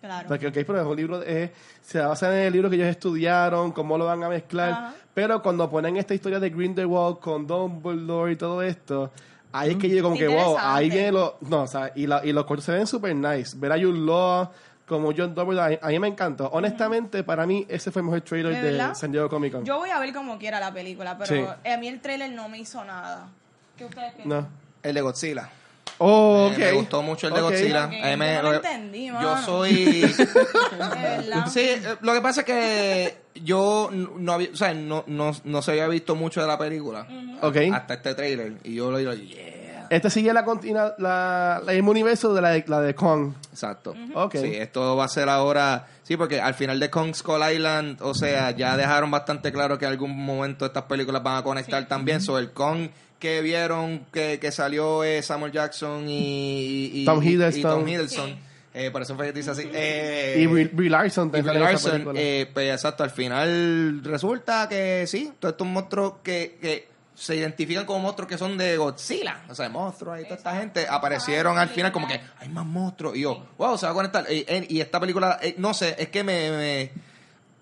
Claro. Porque, ok, pero es un libro, eh, se basa en el libro que ellos estudiaron, cómo lo van a mezclar. Ajá. Pero cuando ponen esta historia de Grindelwald con Dumbledore y todo esto, ahí es que yo como que, wow, ahí viene lo... No, o sea, y, la- y los cortos se ven super nice. Ver a Jude Law como John Dumbledore, a, mí me encantó. Honestamente, para mí, ese fue el mejor trailer ¿De? San Diego Comic Con. Yo voy a ver como quiera la película, pero Sí. a mí el trailer no me hizo nada. ¿Qué ustedes piensan? No. El de Godzilla. Oh, Eh, me gustó mucho el de. Godzilla. Me- yo no lo- entendí, Yo mano. soy... Sí, eh, lo que pasa es que yo no, había, o sea, no, no, no se había visto mucho de la película Ok. hasta este trailer y yo lo digo, yeah, Este sigue la, continua, la, la mismo universo de la de, la de Kong. exacto. Ok. Sí, esto va a ser ahora, sí, porque al final de Kong Skull Island, o sea, ya dejaron bastante claro que en algún momento estas películas van a conectar también, sobre el Kong que vieron que, que salió eh, Samuel Jackson y, y- Tom y- Hiddleston. y Tom Hiddleston. Sí. Eh, por eso fue que dice así. Eh, y Brie, Larson Y Brie eh, pues exacto, al final resulta que sí, todos estos monstruos que, que se identifican como monstruos que son de Godzilla, o sea, monstruos y toda esta gente, aparecieron al final como que hay más monstruos y yo, wow, se va a conectar. Y, y esta película, no sé, es que me... me-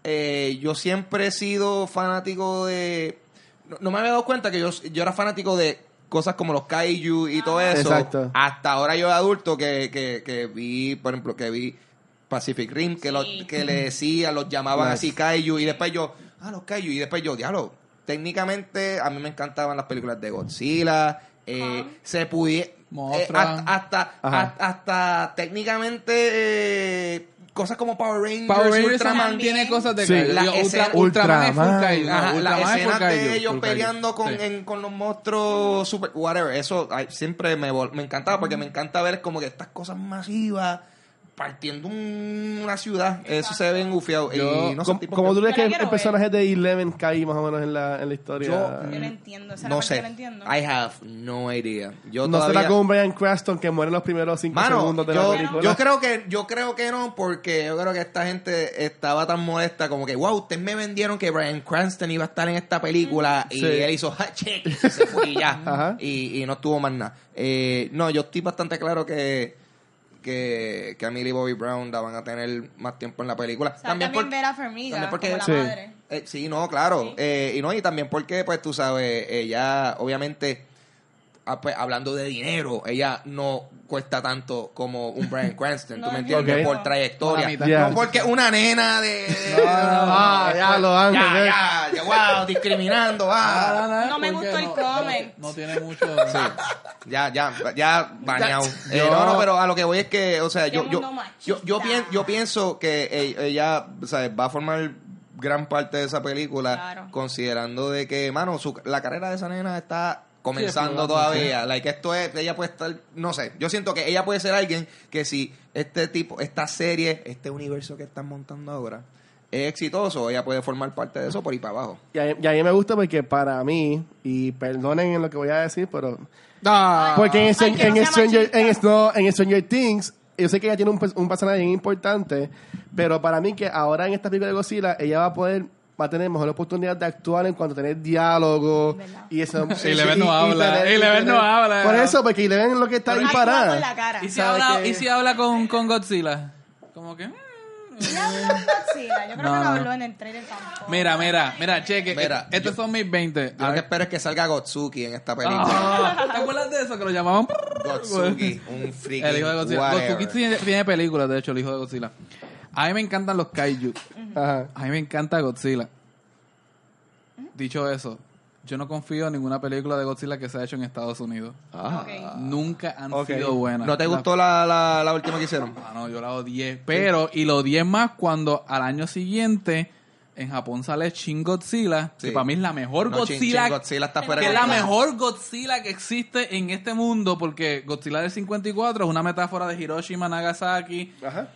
eh, yo siempre he sido fanático de... No, no me había dado cuenta que yo, yo era fanático de cosas como los kaiju y todo eso. Exacto. Hasta ahora yo de adulto que, que, que vi, por ejemplo, que vi Pacific Rim, que, lo, que le decía, los llamaban Nice. así kaiju, y después yo, ah, los kaiju, y después yo, diablo, técnicamente a mí me encantaban las películas de Godzilla, eh, se pudiera, Mothra. hasta, hasta, hasta, hasta técnicamente eh, cosas como Power Rangers, Power Rangers Ultraman, también tiene cosas de Sí. La Digo, escena- Ultra- Ultraman es Ultraman. Ajá, de ellos peleando con, Sí. en- con los monstruos super whatever eso ay, siempre me, me encantaba porque me encanta ver como que estas cosas masivas partiendo un- una ciudad eso se ve engufiado Yo- y no sé, ¿Cómo, tipo cómo que- tú crees que el, personaje de Eleven cae más o menos en la, en la historia? Yo- Yo no entiendo, esa no sé entiendo. I have no idea yo no todavía será como un Brian Cranston que muere en los primeros cinco Mano, segundos de yo, la película. yo creo que yo creo que no porque yo creo que esta gente estaba tan molesta como que wow ustedes me vendieron que Brian Cranston iba a estar en esta película y Sí. él hizo "Ja, check y se fue y ya Ajá. y, y no tuvo más nada Eh, no yo estoy bastante claro que que, que Millie Bobby Brown la van a tener más tiempo en la película O sea, también, por- ver a Fermiga también porque- como la Sí. madre. eh, sí, no, claro. Sí. Eh, y no, y también porque, pues tú sabes, ella, obviamente, pues, hablando de dinero, ella no cuesta tanto como un Brian Cranston, No, ¿tú me es entiendes? Ok. Por trayectoria. Mitad. Ya. No porque una nena de... de- No, no, no, Ah, ya lo han ya, ya, ya, wow, discriminando, ah. No me gustó el no- comment. No, no tiene mucho. Ya, ya, ya baneado. Eh, no, no, pero a lo que voy es que, o sea, Qué yo, yo, yo, yo, pien- yo pienso que e- ella, o sea, va a formar gran parte de esa película, Claro. considerando de que, mano, su, la carrera de esa nena está comenzando Sí, todavía. Like, esto es, ella puede estar, no sé, yo siento que ella puede ser alguien que si este tipo, esta serie, este universo que están montando ahora, es exitoso, ella puede formar parte de eso por ahí para abajo. Y a, y a mí me gusta porque para mí, y perdonen en lo que voy a decir, pero... Ah, Porque en, Ay, que no en Stranger, en, no, en Stranger Things, yo sé que ella tiene un, un personaje bien importante, pero para mí que ahora en esta película de Godzilla, ella va a poder va a tener mejor oportunidad de actuar en cuanto a tener diálogo ¿Verdad? y eso. Y Eleven no habla, Eleven no habla. Por eso, porque Eleven es lo que está ahí. ¿Y si, ¿Sabe habla, qué? ¿Y si habla con, con Godzilla? Como que. mm. Godzilla. Yo creo No, que no no. habló en el trailer tampoco. Mira, mira, mira, cheque. Mira, eh, estos son mis 20. Yo lo que espero es que salga Gotsuki en esta película. Ah, ¿Te acuerdas de eso? Que lo llamaban. Gotsuki, un freaking El hijo de Godzilla. tiene, tiene películas, de hecho, el hijo de Godzilla. A mí me encantan los kaiju. Ajá. A mí me encanta Godzilla. Dicho eso, yo no confío en ninguna película de Godzilla que se ha hecho en Estados Unidos. Ah. Nunca han sido buenas. ¿No te gustó la, la, la última que hicieron? Ah, no, yo la odié. Pero, y lo odié más cuando al año siguiente en Japón sale Shin Godzilla, Sí. que para mí es la mejor No, Shin- Godzilla, Shin Godzilla está fuera que de es la mejor Godzilla que existe en este mundo, porque Godzilla del 54 es una metáfora de Hiroshima, Nagasaki. Ajá.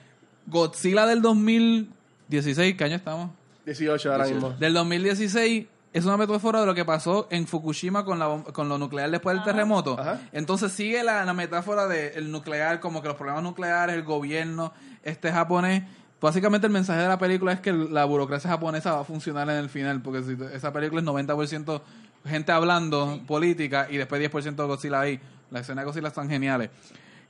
Godzilla del 2016, ¿qué año estamos? 18 ahora mismo. Del 2016 es una metáfora de lo que pasó en Fukushima con, la, con lo nuclear después del terremoto. Ajá. Entonces sigue la, la metáfora del nuclear, como que los problemas nucleares, el gobierno este japonés. Básicamente el mensaje de la película es que la burocracia japonesa va a funcionar en el final, porque si esa película es 90% gente hablando, política, y después 10% Godzilla ahí. Las escenas de Godzilla están geniales.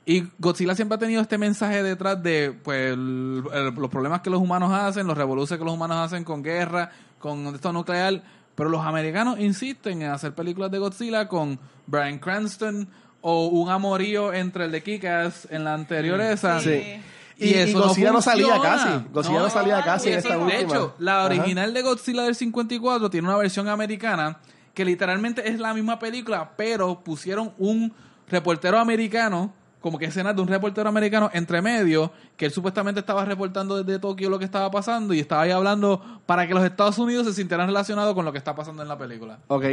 Y Godzilla siempre ha tenido este mensaje detrás de pues el- el- los problemas que los humanos hacen, los revoluciones que los humanos hacen con guerra, con esto nuclear. Pero los americanos insisten en hacer películas de Godzilla con Brian Cranston o un amorío entre el de Kick-Ass en la anterior esa. Sí. Y, Y- y eso Godzilla no salía casi. Godzilla no salía casi en esta De última. hecho, la Ajá. original de Godzilla del 54 tiene una versión americana que literalmente es la misma película, pero pusieron un reportero americano, como que escenas de un reportero americano entre medio, que él supuestamente estaba reportando desde Tokio lo que estaba pasando y estaba ahí hablando para que los Estados Unidos se sintieran relacionados con lo que está pasando en la película. Ok.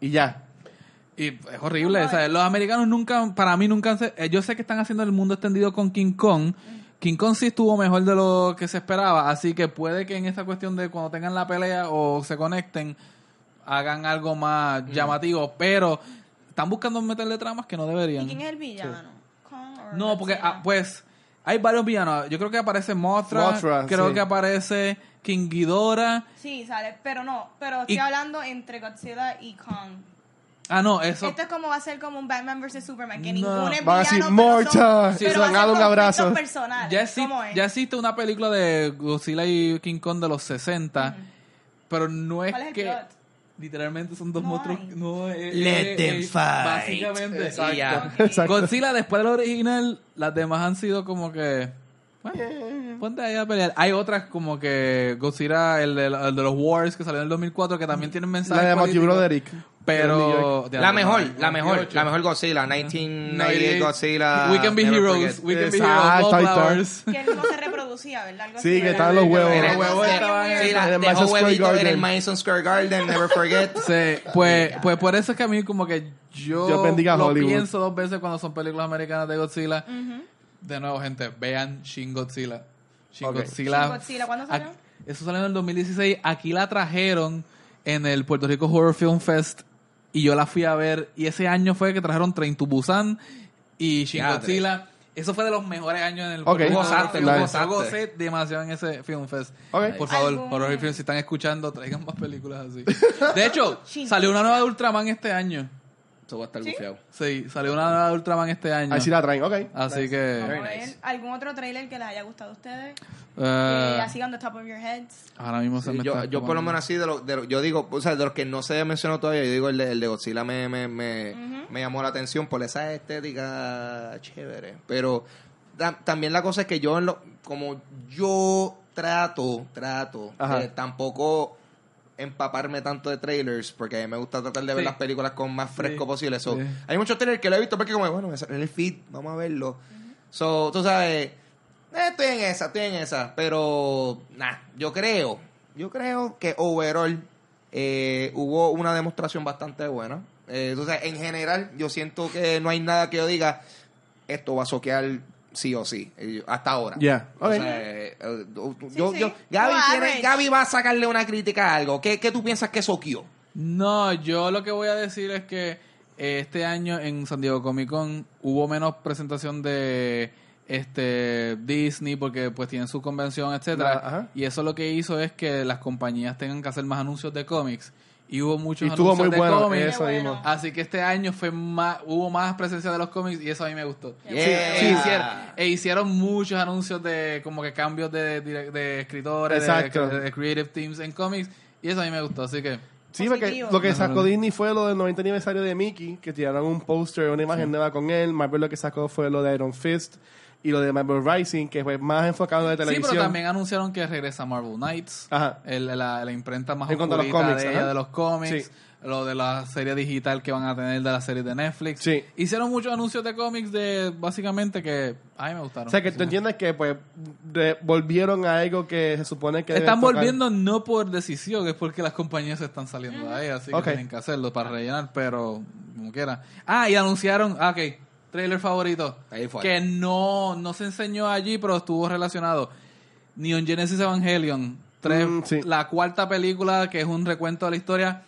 Y ya. Y es horrible, o sea, los americanos nunca, para mí nunca, eh, yo sé que están haciendo el mundo extendido con King Kong. King Kong sí estuvo mejor de lo que se esperaba, así que puede que en esta cuestión de cuando tengan la pelea o se conecten, hagan algo más llamativo, pero están buscando meterle tramas que no ¿Y deberían. quién es el villano? No, porque ah, pues hay varios villanos. Yo creo que aparece Mothra, Mothra, creo sí. que aparece King Ghidorah. Sí, sale, pero no, pero estoy Y- hablando entre Godzilla y Kong. Ah, no, eso. Esto es como va a ser como un Batman vs Superman, que No. ninguno es Van a villano, decir, son- "Morta", pero van a un abrazo. personales. Ya, exi- ¿Cómo es? ya existe una película de Godzilla y King Kong de los 60, pero no es ¿Cuál es el que plot? Literalmente son dos No monstruos. hay. No, es- Let es- them es- fight. Básicamente. Exacto. Godzilla después del original, las demás han sido como que... Bueno, ponte ahí a pelear. Hay otras como que Godzilla, el de, el de los Wars que salió en el 2004, que también tienen La mensajes de Matthew Broderick. Pero... La mejor, la 98. mejor, la mejor Godzilla, 1998 Godzilla. We can be Never heroes. Forget. We can be Exacto, heroes. está. Wallflowers. Que no se reproducía, ¿verdad? Algo Sí, así, que estaban los huevos. Los huevos estaban en- sí, En Madison Square huevito en el Garden. Madison Square Garden, never forget. Sí, pues, pues por eso es que a mí como que yo Dios bendiga lo Hollywood. pienso dos veces cuando son películas americanas de Godzilla. De nuevo, gente, vean Shin Godzilla. Shin Ok. Godzilla. Shin Godzilla, ¿cuándo salió? Aquí- Eso salió en el 2016. Aquí la trajeron en el Puerto Rico Horror Film Fest y yo la fui a ver. Y ese año fue que trajeron Train to Busan y Shin. Godzilla. Eso fue de los mejores años en el Ok. Puerto Rico Gozaste, Horror Film nice. Fest. Yo gocé demasiado en ese Film Fest. Ok. Por favor, ¿Algún- Horror Film, si están escuchando, traigan más películas así. De hecho, salió una nueva de Ultraman este año. Eso va a estar ¿Sí? Sí, salió una Ultraman este año. Ahí sí la traen, ok. Así que... Very nice. ¿Algún otro trailer que les haya gustado a ustedes? eh, Eh, así on the top of your heads. ahora mismo se Sí, me yo, está yo por lo menos así de, lo, de lo- yo digo, o sea, de los que no se ha mencionado todavía, yo digo el de, el de Godzilla me, me, me, me llamó la atención por esa estética chévere. Pero ta- también la cosa es que yo, en lo, como yo trato, trato de tampoco empaparme tanto de trailers, porque a mí me gusta tratar de ver las películas con más fresco Sí. posible. So, Sí. Hay muchos trailers que lo he visto porque como, bueno, me sale en el feed, vamos a verlo. So, tú sabes, eh, estoy en esa, estoy en esa, pero nada, yo creo, yo creo que overall eh, hubo una demostración bastante buena. Eh, entonces, en general, yo siento que no hay nada que yo diga, esto va a soquear sí o sí, eh, hasta ahora. Ya, O ok. sea, eh, eh, yo, sí. yo- Gaby, tiene-. Gaby va a sacarle una crítica a algo. ¿Qué, qué tú piensas que soqueó? No, yo lo que voy a decir es que este año en San Diego Comic Con hubo menos presentación de este Disney porque pues tienen su convención, etcétera, ajá. y eso lo que hizo es que las compañías tengan que hacer más anuncios de cómics y hubo muchos Y estuvo anuncios muy de bueno cómics. eso mismo. Así que este año fue más, hubo más presencia de los cómics y eso a mí me gustó. Yeah. E hicieron, e hicieron muchos anuncios de como que cambios de, de, de escritores, de, de creative teams en cómics y eso a mí me gustó. Así que Sí, porque lo que sacó Disney fue lo del 90 aniversario de Mickey, que tiraron un póster, una imagen nueva con él. Marvel lo que sacó fue lo de Iron Fist y lo de Marvel Rising, que fue más enfocado de Sí, televisión. pero también anunciaron que regresa Marvel Knights, Ajá. el- la, la imprenta más En cuanto a los cómics, de, ajá. ella, de los cómics. Sí. lo de la serie digital que van a tener de la serie de Netflix. Sí. Hicieron muchos anuncios de cómics de básicamente que a mí me gustaron. O sea, que tú entiendes que pues de- volvieron a algo que se supone que... Están volviendo no por decisión, es porque las compañías se están saliendo de ahí, así que tienen que hacerlo para rellenar, pero como quiera. Ah, y anunciaron, ah, ok, trailer favorito, Ahí fue. que no, no se enseñó allí, pero estuvo relacionado. Neon Genesis Evangelion, tres, Mm, sí. la cuarta película que es un recuento de la historia.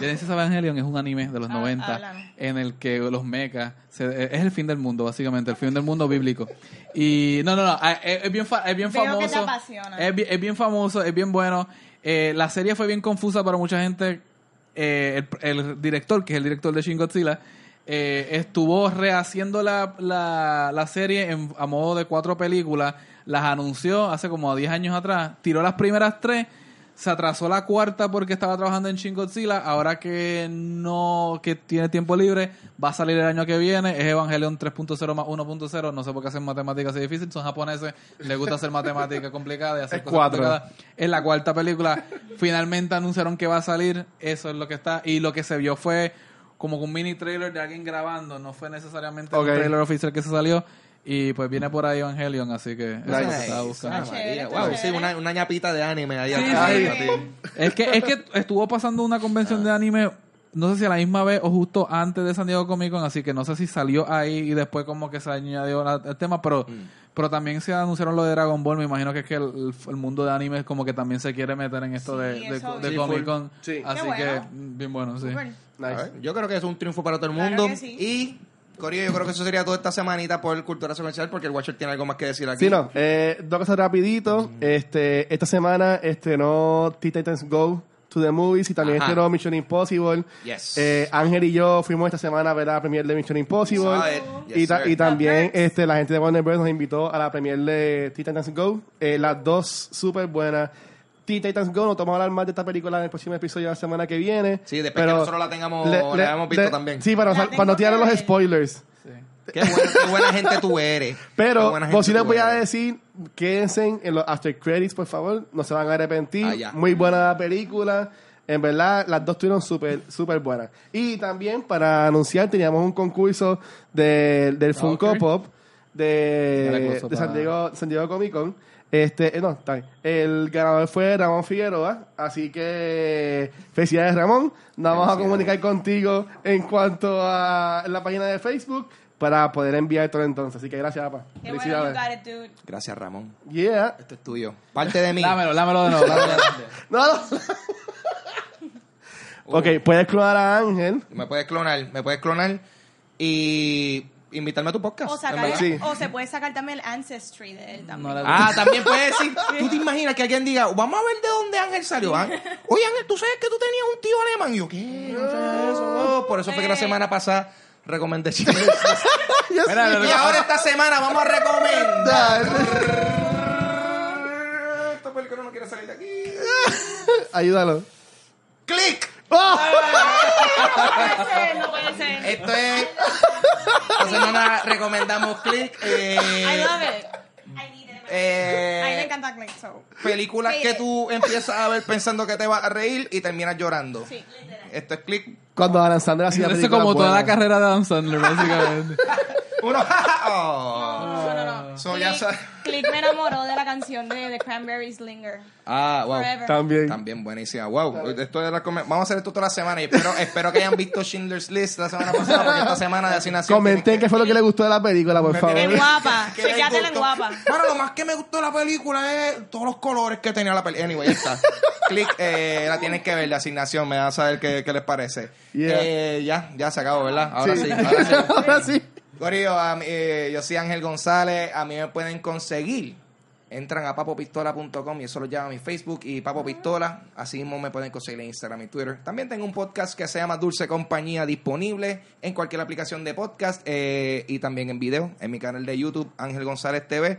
Genesis Evangelion es un anime de los Ah, 90 hablan. en el que los mechas se- es el fin del mundo básicamente el fin del mundo bíblico y no no no ah, es, es bien fa- es bien Veo que famoso es, bi- es bien famoso, es bien bueno. Eh, la serie fue bien confusa para mucha gente. Eh, el, el director, que es el director de Shin Godzilla, eh, estuvo rehaciendo la, la, la serie en- a modo de cuatro películas. Las anunció hace como 10 años atrás. Tiró las primeras tres. Se atrasó la cuarta porque estaba trabajando en Shin Godzilla. Ahora que no que tiene tiempo libre, va a salir el año que viene. Es Evangelion 3.0 más 1.0. No sé por qué hacen matemáticas así difícil. Son japoneses. Les gusta hacer matemáticas complicadas y hacer Es cosas cuatro. complicadas. En la cuarta película, finalmente anunciaron que va a salir. Eso es lo que está. Y lo que se vio fue como un mini trailer de alguien grabando. No fue necesariamente Ok. un trailer oficial que se salió. Y pues viene por ahí Evangelion, así que eso es lo que Nice. estaba buscando. Ah, chévere, Wow, sí, una, una ñapita de anime ahí Sí, atrás. sí. Es que, es que estuvo pasando una convención de anime, no sé si a la misma vez o justo antes de San Diego Comic Con, así que no sé si salió ahí y después como que se añadió la- el tema, pero, pero también se anunciaron lo de Dragon Ball, me imagino que es que el, el mundo de anime como que también se quiere meter en esto Sí, de, de, de. Comic Con, Sí. así que bueno. mm, bien bueno, sí. Súper. Nice. Yo creo que es un triunfo para todo el Claro mundo. que sí. Y, Corillo, yo creo que eso sería toda esta semanita por Cultura Comercial porque el Watcher tiene algo más que decir aquí. Sí, no. Eh, dos cosas rapidito. Este, esta semana estrenó Teen Titans Go to the Movies y también Ajá. estrenó Mission Impossible. Yes. Eh, Ángel y yo fuimos esta semana a ver la premier de Mission Impossible. Yes, y, ta- y también este, la gente de Warner Bros. nos invitó a la premier de Teen Titans Go. Eh, las dos súper buenas. Teen Titans Go, nos vamos a hablar más de esta película en el próximo episodio de la semana que viene. Sí, después que nosotros la tengamos- la hayamos visto también. Sí, no tirar que los spoilers. Qué, buena, qué buena gente tú eres. Pero, pues sí les voy a decir, quédense en los after credits, por favor. No se van a arrepentir. Ah. Muy buena la película. En verdad, las dos estuvieron súper, súper buenas. Y también, para anunciar, teníamos un concurso de- del Funko ok. Pop de, de San, Diego, San Diego Comic Con. Este, eh, no, está bien. El ganador fue Ramón Figueroa. Así que, felicidades, Ramón. Nos vamos a comunicar contigo en cuanto a la página de Facebook para poder enviar todo entonces. Así que gracias, papá. Felicidades. Gracias, Ramón. Yeah. Esto es tuyo. Parte de mí. Dámelo, dámelo de nuevo. dámelo. No, no. ok, puedes clonar a Ángel. Me puedes clonar, me puedes clonar y invitarme a tu podcast. O, en sacar, verdad. Sí. o se puede sacar también el ancestry de él también. No Ah, también puedes decir, tú te imaginas que alguien diga, vamos a ver de dónde Ángel salió. Ángel, Oye, Ángel, ¿tú sabes que tú tenías un tío alemán? Y yo, ¿qué? No eso. Oh, por eso fue que la semana pasada recomendé. Mira, lo- Y ahora esta semana vamos a recomendar. Esta película no quiere salir de aquí. Ayúdalo. ¡Click! ¡Oh! No puede ser, no puede ser. Esto es. Esta semana recomendamos Click. Eh, I love it. I need it. eh, a mí me encanta Click, so. películas Hate que it. tú empiezas a ver pensando que te vas a reír y terminas llorando. Sí. Esto es Click. Cuando Adam Sandler hacía Eso es películas como toda la buenas. carrera de Adam Sandler, básicamente. Uno. oh. No, no, no. So, ya Click, sabes. Click me enamoró de la canción de The Cranberries Linger. Ah, wow. Forever. También. También buenísima. Wow. Esto de la Vamos a hacer esto toda la semana y espero, espero que hayan visto Schindler's List la semana pasada porque esta semana de asignación. Comenten qué fue lo que le gustó de la película, por favor. En guapa. que les Chequeatela en guapa. Bueno, lo más que me gustó de la película es todos los colores que tenía la película. Anyway, ya está. Click, eh, la tienes que ver, la asignación. Me vas a saber qué, qué les parece. Yeah. Eh, ya, ya se acabó, ¿verdad? Ahora sí, Sí. ahora sí. Ahora sí. Corillo, a eh, yo soy Ángel González. A mí me pueden conseguir. Entran a papopistola.com y eso lo llama mi Facebook y Papo Pistola. Así mismo me pueden conseguir en Instagram y Twitter. También tengo un podcast que se llama Dulce Compañía disponible en cualquier aplicación de podcast eh, y también en video en mi canal de YouTube Ángel González TV.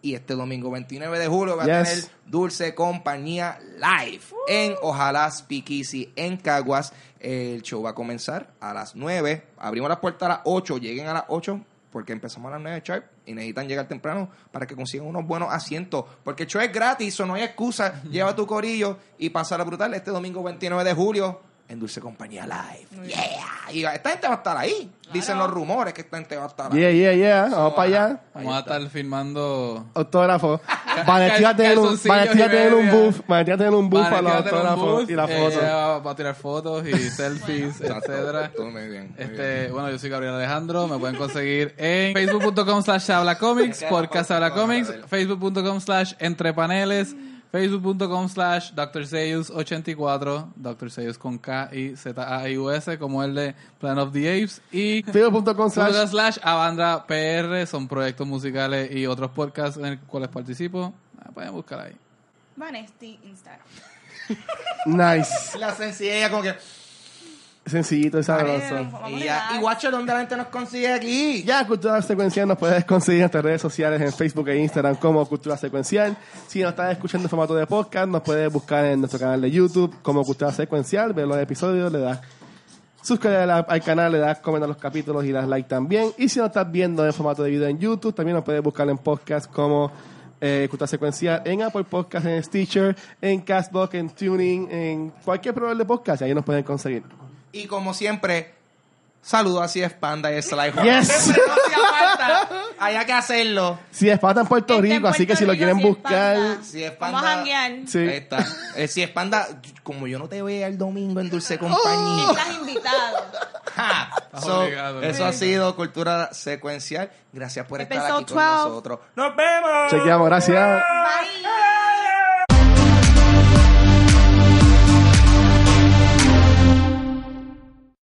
Y este domingo 29 de julio va a tener Dulce Compañía Live en Ojalá Speakeasy en Caguas. El show va a comenzar a las 9. Abrimos las puertas a las 8. Lleguen a las 8 porque empezamos a las 9 sharp y necesitan llegar temprano para que consigan unos buenos asientos. Porque el show es gratis, o no hay excusa. Lleva tu corillo y pásala brutal este domingo 29 de julio. En Dulce Compañía Live. Yeah. Y esta gente va a estar ahí. Dicen los rumores que esta gente va a estar ahí. Yeah, yeah, yeah. Vamos para allá. Vamos a estar filmando. Autógrafo. Vanetti tener un, tener un booth. Vanetti va a tener un booth para los autógrafos booth, y la eh, foto. va, va a tirar fotos y selfies, etcétera. Todo muy bien. muy bien. Este, bueno, yo soy Gabriel Alejandro, me pueden conseguir en facebook.com slash hablacomics, podcast hablacomics, facebook.com slash entrepaneles, facebook.com slash Dr. 84 Dr. Seuss con K y Z A I U S como el de Plan of the Apes y Facebook.com slash slash, slash Avandra PR son proyectos musicales y otros podcasts en los cuales participo. Ah, pueden buscar ahí. Vanesti Instagram. Nice. La sencilla como que... Sencillito y sabroso. Y, ya, Watcher, ¿dónde la gente nos consigue aquí? Ya, Cultura Secuencial nos puedes conseguir en nuestras redes sociales, en Facebook e Instagram como Cultura Secuencial. Si nos estás escuchando en formato de podcast, nos puedes buscar en nuestro canal de YouTube como Cultura Secuencial, ver los episodios, le das suscribir al, al canal, le das comentar los capítulos y das like también. Y si nos estás viendo en formato de video en YouTube, también nos puedes buscar en podcast como eh, Cultura Secuencial, en Apple Podcast, en Stitcher, en Castbox, en Tuning, en cualquier proveedor de podcast, y ahí nos pueden conseguir. Y como siempre, saludos a Cies Panda y Sly. Yes. Falta. Había que hacerlo. Si es pata en Puerto Este en Rico, así que si lo Rico, quieren si es buscar... panda. Si es Vamos panda. a janguear. Sí. Ahí está. Eh, si es panda, como yo no te vea el domingo en Dulce Compañía. Estás invitado. Ja. So, obligado. eso ha sido cultura secuencial. Gracias por estar Episode aquí con 12. nosotros. Nos vemos. Chequeamos, gracias. Bye.